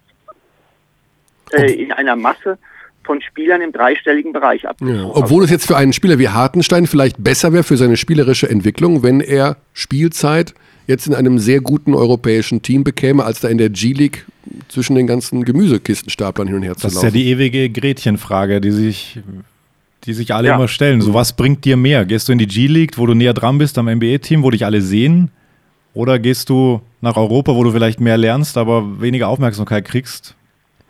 äh, in einer Masse von Spielern im dreistelligen Bereich Ja. abgezogen. Obwohl es jetzt für einen Spieler wie Hartenstein vielleicht besser wäre für seine spielerische Entwicklung, wenn er Spielzeit jetzt in einem sehr guten europäischen Team bekäme, als da in der G-League zwischen den ganzen Gemüsekistenstaplern hin und her zu das ist laufen. ja die ewige Gretchenfrage, die sich, die sich alle Ja. immer stellen. So, was bringt dir mehr? Gehst du in die G-League, wo du näher dran bist am NBA-Team, wo dich alle sehen? Oder gehst du nach Europa, wo du vielleicht mehr lernst, aber weniger Aufmerksamkeit kriegst?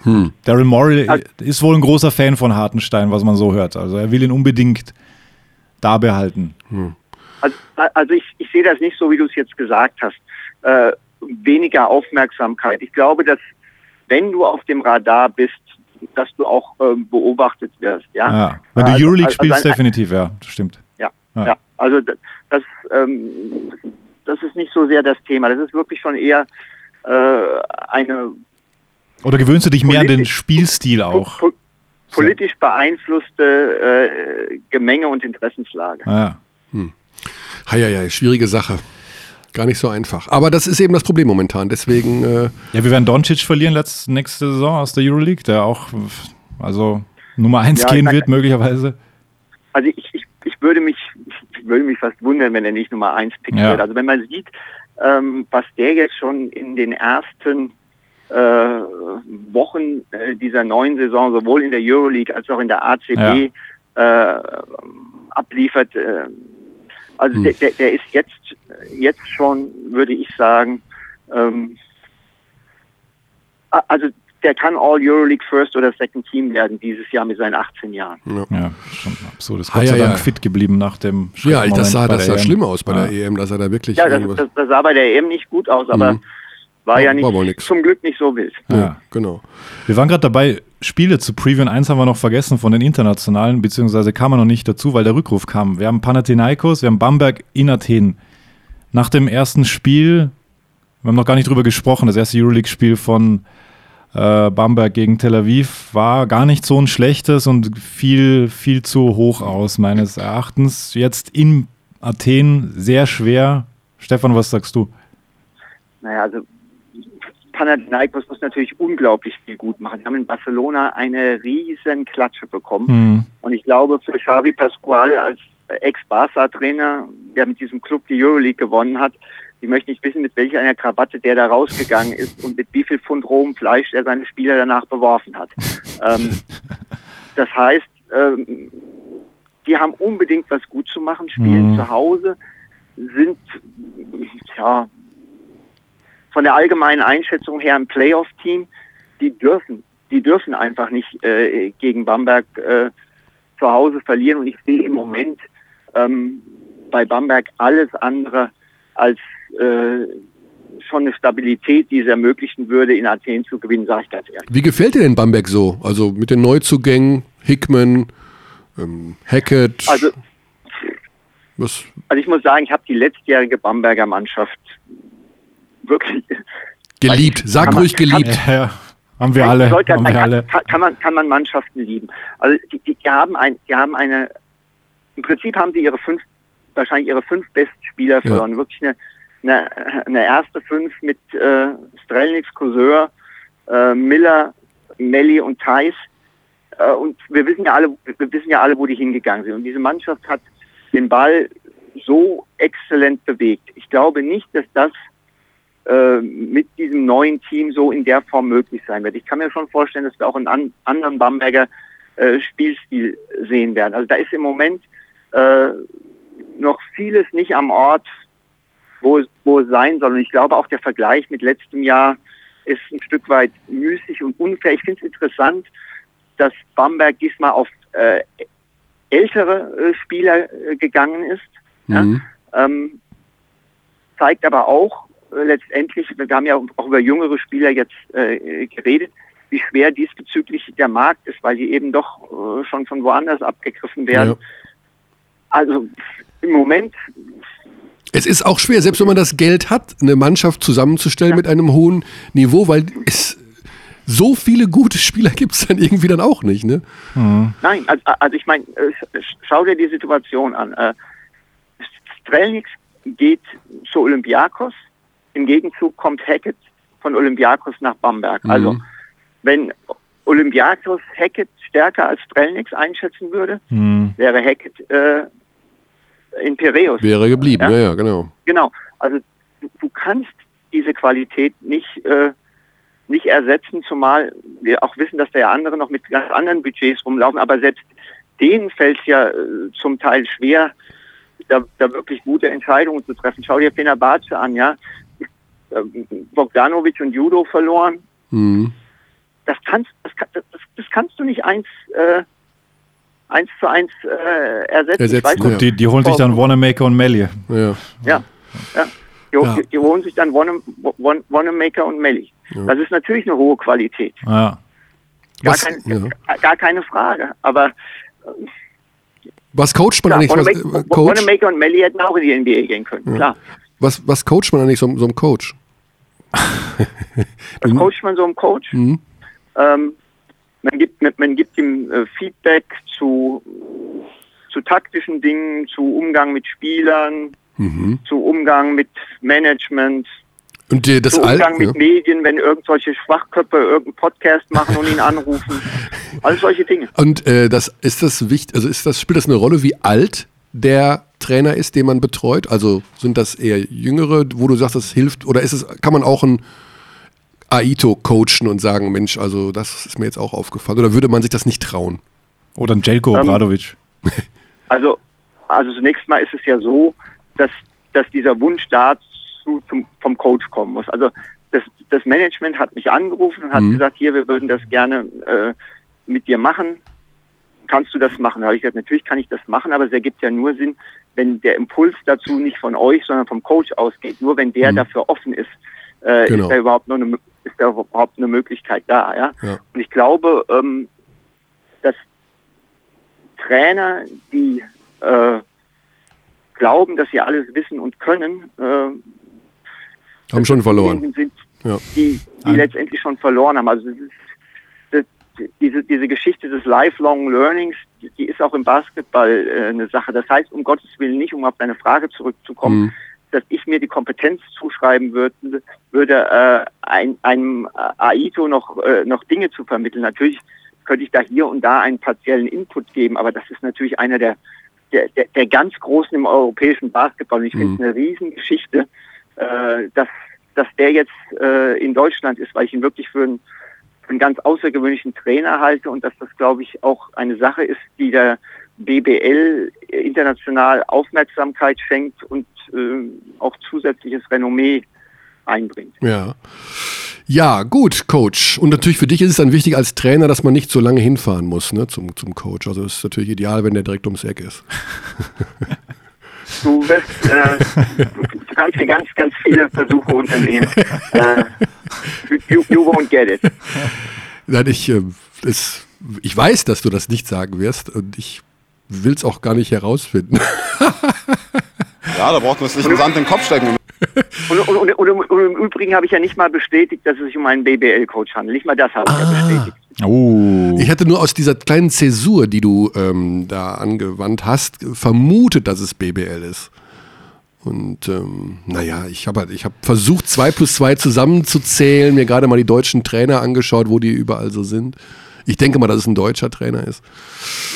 Hm. Daryl Morey Also- ist wohl ein großer Fan von Hartenstein, was man so hört. Also er will ihn unbedingt da behalten. Also, also ich, ich sehe das nicht so, wie du es jetzt gesagt hast. Äh, weniger Aufmerksamkeit. Ich glaube, dass wenn du auf dem Radar bist, dass du auch ähm, beobachtet wirst. Ja. Ja. Wenn du Also- Euroleague also spielst, ein- definitiv, ja, das stimmt. Ja, Ja. ja. also d- das, ähm, das ist nicht so sehr das Thema. Das ist wirklich schon eher äh, eine Oder gewöhnst du dich mehr an den Spielstil auch? po politisch beeinflusste äh, Gemenge und Interessenslage. Ja. Heieiei, schwierige Sache. Gar nicht so einfach. Aber das ist eben das Problem momentan. Deswegen, äh, ja, wir werden Doncic verlieren letzte, nächste Saison aus der Euroleague, der auch also Nummer 1 Ja, gehen wird, möglicherweise. Also ich, ich, ich würde mich ich würde mich fast wundern, wenn er nicht Nummer 1 picken Ja. wird. Also wenn man sieht, ähm, was der jetzt schon in den ersten Wochen äh, dieser neuen Saison sowohl in der Euroleague als auch in der ACB äh, abliefert. Äh, also Hm. der, der, der ist jetzt jetzt schon, würde ich sagen, ähm, also der kann All Euroleague First oder Second Team werden dieses Jahr mit seinen 18 Jahren. Ja, schon absurd. Ist Ah, Gott sei ja, Dank ja. fit geblieben nach dem ja, das sah, das sah EM. schlimm aus bei Ja. der EM. Da sah da wirklich Ja, das, das, das sah bei der EM nicht gut aus, aber Mhm. War War- ja nicht, war nix. zum Glück nicht so wild. ja, Ja. genau. Wir waren gerade dabei, Spiele zu previewen. Eins haben wir noch vergessen von den internationalen, beziehungsweise kam er noch nicht dazu, weil der Rückruf kam. Wir haben Panathinaikos, wir haben Bamberg in Athen. Nach dem ersten Spiel, wir haben noch gar nicht drüber gesprochen, das erste Euroleague-Spiel von äh, Bamberg gegen Tel Aviv war gar nicht so ein schlechtes und viel, viel zu hoch aus, meines Erachtens. Jetzt in Athen sehr schwer. Stefan, was sagst du? Naja, also Panathinaikos muss natürlich unglaublich viel gut machen. Die haben in Barcelona eine riesen Klatsche bekommen. Hm. Und ich glaube, für Xavi Pascual als Ex-Barca-Trainer, der mit diesem Club die Euroleague gewonnen hat, ich möchte nicht wissen, mit welcher einer Krawatte der da rausgegangen ist und mit wie viel Pfund rohem Fleisch er seine Spieler danach beworfen hat. ähm, *laughs* das heißt, ähm, die haben unbedingt was gut zu machen, spielen Mhm. zu Hause, sind ja von der allgemeinen Einschätzung her ein Playoff-Team. Die dürfen, die dürfen einfach nicht äh, gegen Bamberg äh, zu Hause verlieren. Und ich sehe im Moment ähm, bei Bamberg alles andere als äh, schon eine Stabilität, die es ermöglichen würde, in Athen zu gewinnen, sage ich ganz ehrlich. Wie gefällt dir denn Bamberg so? Also mit den Neuzugängen, Hickman, ähm, Hackett. Also, was, also ich muss sagen, ich habe die letztjährige Bamberger Mannschaft wirklich geliebt. Sag Kann ruhig geliebt. Ja, ja. Haben wir alle. Wollte Haben wir sagen, alle. kann, kann, man, kann man Mannschaften lieben. Also die, die, die haben ein, die haben eine, im Prinzip haben sie ihre fünf, wahrscheinlich ihre fünf besten Spieler verloren. Wirklich eine, eine, eine erste fünf mit äh, Strelnix, Cousin, äh, Miller, Melli und Thais. Äh, und wir wissen ja alle, wir wissen ja alle, wo die hingegangen sind. Und diese Mannschaft hat den Ball so exzellent bewegt. Ich glaube nicht, dass das mit diesem neuen Team so in der Form möglich sein wird. Ich kann mir schon vorstellen, dass wir auch einen an, anderen Bamberger äh, Spielstil sehen werden. Also da ist im Moment äh, noch vieles nicht am Ort, wo es, wo es sein soll. Und ich glaube auch der Vergleich mit letztem Jahr ist ein Stück weit müßig und unfair. Ich finde es interessant, dass Bamberg diesmal auf äh, ältere äh, Spieler äh, gegangen ist. Ja? Mhm. Ähm, zeigt aber auch äh, letztendlich, wir haben ja auch über jüngere Spieler jetzt äh, geredet, wie schwer diesbezüglich der Markt ist, weil die eben doch äh, schon von woanders abgegriffen werden. Ja. Also im Moment, Es ist auch schwer, selbst wenn man das Geld hat, eine Mannschaft zusammenzustellen Ja. mit einem hohen Niveau, weil es so viele gute Spieler gibt es dann irgendwie dann auch nicht, ne? nein, also, also ich meine, äh, sch- schau dir die Situation an. Äh, Strelnix geht zu Olympiakos, im Gegenzug kommt Hackett von Olympiakos nach Bamberg. Also Mhm. wenn Olympiakos Hackett stärker als Strelnix einschätzen würde, Hm. wäre Hackett äh, in Piräus. Wäre geblieben, Ja. ja, ja, genau. Genau. Also du, du kannst diese Qualität nicht, äh, nicht ersetzen, zumal wir auch wissen, dass da ja andere noch mit ganz anderen Budgets rumlaufen, aber selbst denen fällt es ja äh, zum Teil schwer, da, da wirklich gute Entscheidungen zu treffen. Schau dir Fenerbahce an, ja. Ähm, Bogdanovic und Judo verloren. Mhm. Das kannst, das, das, das kannst du nicht eins, äh, eins zu eins äh, ersetzen. Ersetzen, Ich weiß ja. Die, die holen sich dann Wanamaker und Melly. Ja. Ja, ja. Die, Ja. die, die holen sich dann Wanamaker und Melly. Das ist natürlich eine hohe Qualität. Ja. Gar, Was, kein, ja. gar keine Frage. Aber was coacht man klar, eigentlich? Wanamaker, äh, Coach, Wanamaker und Melly hätten auch in die NBA gehen können. Klar. was, was coacht man eigentlich so, so einem Coach? *laughs* Was coacht man so einem Coach? Mhm. Ähm, man, gibt, man, gibt ihm äh, Feedback zu, zu taktischen Dingen, zu Umgang mit Spielern, Mhm. zu Umgang mit Management, Und die, das zu Umgang ja. mit Medien, wenn irgendwelche Schwachköpfe irgendeinen Podcast machen und ihn anrufen. *laughs* All solche Dinge. Und äh, das ist das wichtig, also ist das, spielt das eine Rolle, wie alt der Trainer ist, den man betreut? Also sind das eher Jüngere, wo du sagst, das hilft, oder ist es, kann man auch ein Aito coachen und sagen, Mensch, also das ist mir jetzt auch aufgefallen, oder würde man sich das nicht trauen? Oder ein Jelko Ähm, Obradovic. *laughs* Also, also zunächst mal ist es ja so, dass, dass dieser Wunsch dazu zum, vom Coach kommen muss. Also das, das Management hat mich angerufen und hat Mhm. gesagt, hier, wir würden das gerne äh, mit dir machen. Kannst du das machen? Da habe ich gesagt, natürlich kann ich das machen, aber es ergibt ja nur Sinn, wenn der Impuls dazu nicht von euch, sondern vom Coach ausgeht. Nur wenn der Mhm. dafür offen ist, äh, Genau. ist da überhaupt noch eine, ist da überhaupt eine Möglichkeit da. Ja? Ja. Und ich glaube, ähm, dass Trainer, die äh, glauben, dass sie alles wissen und können, äh, Haben schon verloren. sind, Ja. die, die letztendlich schon verloren haben. Also das ist, diese, diese Geschichte des Lifelong Learnings, die, ist auch im Basketball äh, eine Sache. Das heißt, um Gottes Willen nicht, um auf deine Frage zurückzukommen, Mhm. dass ich mir die Kompetenz zuschreiben würde, würde äh, ein, einem Aito noch, äh, noch Dinge zu vermitteln. Natürlich könnte ich da hier und da einen partiellen Input geben, aber das ist natürlich einer der, der, der, der ganz Großen im europäischen Basketball. Und ich finde es eine Riesengeschichte, äh, dass, dass der jetzt äh, in Deutschland ist, weil ich ihn wirklich für einen, einen ganz außergewöhnlichen Trainer halte und dass das, glaube ich, auch eine Sache ist, die der BBL international Aufmerksamkeit schenkt und äh, auch zusätzliches Renommee einbringt. Ja. Ja, gut, Coach. Und natürlich für dich ist es dann wichtig als Trainer, dass man nicht so lange hinfahren muss ne, zum, zum Coach. Also es ist natürlich ideal, wenn der direkt ums Eck ist. *laughs* Du wirst, äh, du kannst hier ganz, ganz viele Versuche unternehmen. Äh, you, you won't get it. Nein, ich, äh, es, ich weiß, dass du das nicht sagen wirst und ich will es auch gar nicht herausfinden. *laughs* Ja, da braucht man einen Sand in den Kopf stecken. Und, und, und, und, im- und im Übrigen habe ich ja nicht mal bestätigt, dass es sich um einen BBL-Coach handelt. Nicht mal das habe ich ja bestätigt. Oh. Ich hatte nur aus dieser kleinen Zäsur, die du ähm, da angewandt hast, vermutet, dass es BBL ist. Und ähm, naja, ich habe halt, ich habe versucht, zwei plus zwei zusammenzuzählen, mir gerade mal die deutschen Trainer angeschaut, wo die überall so sind. Ich denke mal, dass es ein deutscher Trainer ist.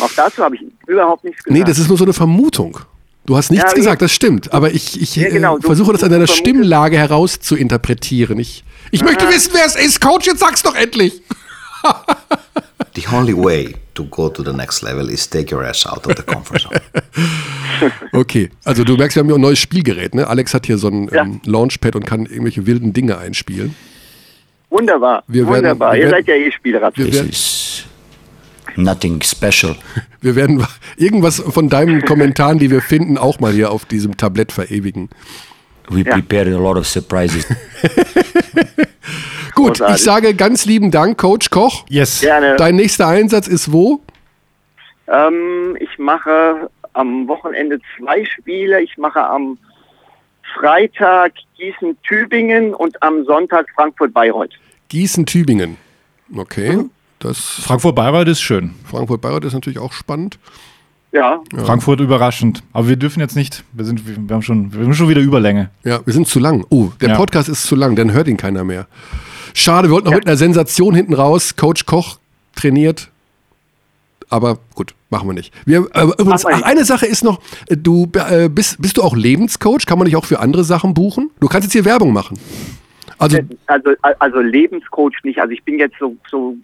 Auch dazu habe ich überhaupt nichts gesagt. Nee, das ist nur so eine Vermutung. Du hast nichts Ja, gesagt, ich- das stimmt. Aber ich, ich Ja, genau, äh, versuche das an deiner Stimmlage heraus zu interpretieren. Ich, ich möchte wissen, wer es ist. Coach, jetzt sag's doch endlich. *laughs* The only way to go to the next level is take your ass out of the comfort zone. *laughs* Okay, also du merkst, wir haben hier ein neues Spielgerät. Ne? Alex hat hier so ein Ja. ähm, Launchpad und kann irgendwelche wilden Dinge einspielen. Wunderbar, Wir werden- wunderbar. wir Ihr werden- seid ja eh Spielratzen. *laughs* Wir werden, nothing special. wir werden irgendwas von deinen Kommentaren, die wir finden, auch mal hier auf diesem Tablett verewigen. We prepared a lot of surprises. Gut, Großartig. ich sage ganz lieben Dank, Coach Koch. Yes. Gerne. Dein nächster Einsatz ist wo? Ähm, ich mache am Wochenende zwei Spiele. Ich mache am Freitag Gießen-Tübingen und am Sonntag Frankfurt-Bayreuth. Gießen-Tübingen. Okay, Mhm. das Frankfurt-Bayreuth ist schön. Frankfurt-Bayreuth ist natürlich auch spannend. Ja, Frankfurt überraschend. Aber wir dürfen jetzt nicht. Wir, sind, wir, haben, schon, wir haben schon wieder Überlänge. Ja, wir sind zu lang. Oh, der Ja. Podcast ist zu lang, dann hört ihn keiner mehr. Schade, wir wollten noch mit einer Sensation hinten raus. Coach Koch trainiert. Aber gut, machen wir nicht. Wir, äh, übrigens, ach, eine Sache ist noch, äh, du äh, bist, bist du auch Lebenscoach? Kann man dich auch für andere Sachen buchen? Du kannst jetzt hier Werbung machen. Also, also, also Lebenscoach nicht. Also ich bin jetzt so, so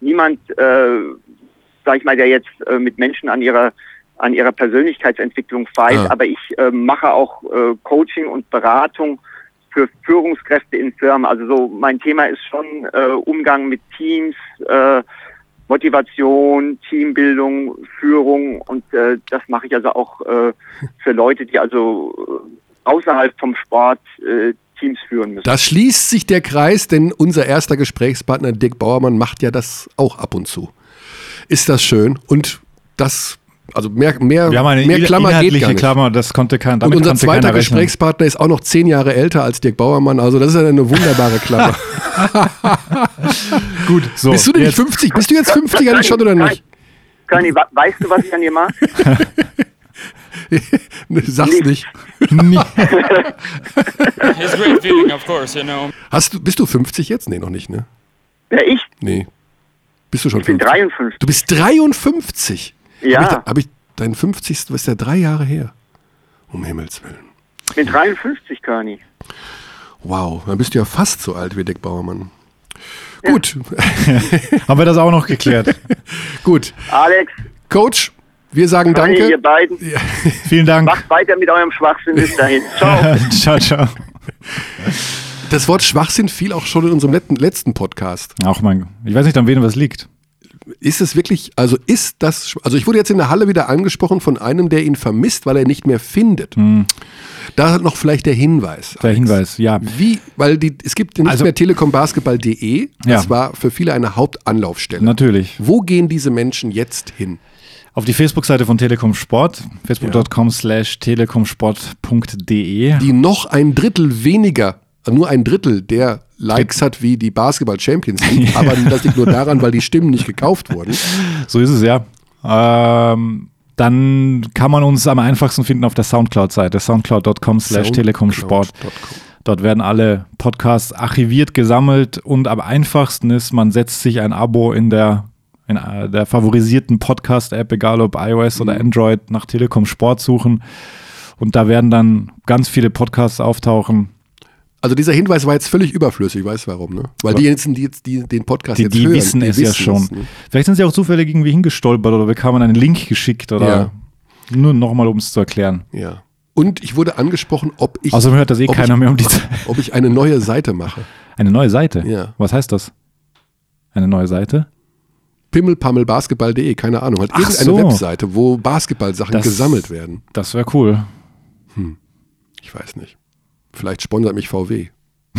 niemand, äh, sag ich mal, der jetzt äh, mit Menschen an ihrer an ihrer Persönlichkeitsentwicklung feilt. Ah. Aber ich äh, mache auch äh, Coaching und Beratung für Führungskräfte in Firmen. Also so mein Thema ist schon äh, Umgang mit Teams, äh, Motivation, Teambildung, Führung und äh, das mache ich also auch äh, für Leute, die also äh, außerhalb vom Sport äh, Teams führen müssen. Da schließt sich der Kreis, denn unser erster Gesprächspartner Dick Bauermann macht ja das auch ab und zu. Ist das schön? Und das, also mehr, mehr, Wir haben eine mehr Klammer geht inhaltliche gar nicht. Klammer, das konnte kein, Und damit unser konnte zweiter. Gesprächspartner ist auch noch zehn Jahre älter als Dirk Bauermann. Also das ist ja eine wunderbare Klammer. *laughs* Gut, so. Bist du denn nicht jetzt- 50? Bist du jetzt 50 eigentlich schon oder nicht? Körny, wa- weißt du, was ich an dir mag? *laughs* Sag's nicht. It's *laughs* a great feeling, of course, you know. Hast du, bist du 50 jetzt? Nee, noch nicht, ne? Ja, ich Nee. Bist du schon Ich bin 50? 53. Du bist 53? Ja. Habe ich, hab ich deinen 50. Was ist der drei Jahre her? Um Himmels Willen. Ich bin 53, Körny. Wow, dann bist du ja fast so alt wie Dick Bauermann. Gut, *laughs* Haben wir das auch noch geklärt. *laughs* gut. Alex, Coach, wir sagen Körny, ihr danke. beiden, *laughs* Vielen Dank. macht weiter mit eurem Schwachsinn. Bis dahin. Ciao. ciao, ciao. Das Wort Schwachsinn fiel auch schon in unserem letzten, Podcast. Ach mein, ich weiß nicht, an wen was liegt. Ist es wirklich, also ist das, also ich wurde jetzt in der Halle wieder angesprochen von einem, der ihn vermisst, weil er nicht mehr findet. Da noch vielleicht der Hinweis. Der Hinweis, ja. Wie, weil die, es gibt nicht Also- mehr telekombasketball.de. Das Ja. war für viele eine Hauptanlaufstelle. Natürlich. Wo gehen diese Menschen jetzt hin? Auf die Facebook-Seite von Telekom Sport, facebook.com slash telekomsport.de. Die noch ein Drittel weniger, nur ein Drittel der Likes hat wie die Basketball Champions League. *laughs* Aber das liegt nur daran, weil die Stimmen nicht gekauft wurden. So ist es ja. Ähm, dann kann man uns am einfachsten finden auf der Soundcloud-Seite, soundcloud.com slash telekomsport. Dort werden alle Podcasts archiviert, gesammelt und am einfachsten ist, man setzt sich ein Abo in der, in äh, der favorisierten Podcast-App, egal ob iOS oder Android, nach Telekom Sport suchen. Und da werden dann ganz viele Podcasts auftauchen. Also dieser Hinweis war jetzt völlig überflüssig, weißt du warum, ne? Weil die jetzt, die jetzt die, den Podcast Die, jetzt die hören, wissen es ja schon. ne? Vielleicht sind sie auch zufällig irgendwie hingestolpert oder bekamen einen Link geschickt oder Ja. nur nochmal, um es zu erklären. Ja. Und ich wurde angesprochen, ob ich, Außerdem hört das eh keiner ich, mehr um die Zeit. ob ich eine neue Seite mache. Eine neue Seite? Ja. Was heißt das? Eine neue Seite? Pimmelpammelbasketball.de, keine Ahnung. Halt Ach irgendeine so. Webseite, wo Basketballsachen Das- gesammelt werden. Das wäre cool. Ich weiß nicht. Vielleicht sponsert mich VW. *laughs*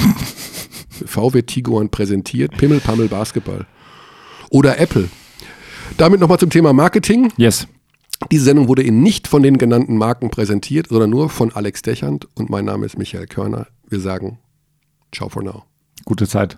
VW Tiguan präsentiert Pimmelpammel Basketball. Oder Apple. Damit nochmal zum Thema Marketing. Yes. Diese Sendung wurde Ihnen nicht von den genannten Marken präsentiert, sondern nur von Alex Dechand und mein Name ist Michael Körner. Wir sagen Ciao for now. Gute Zeit.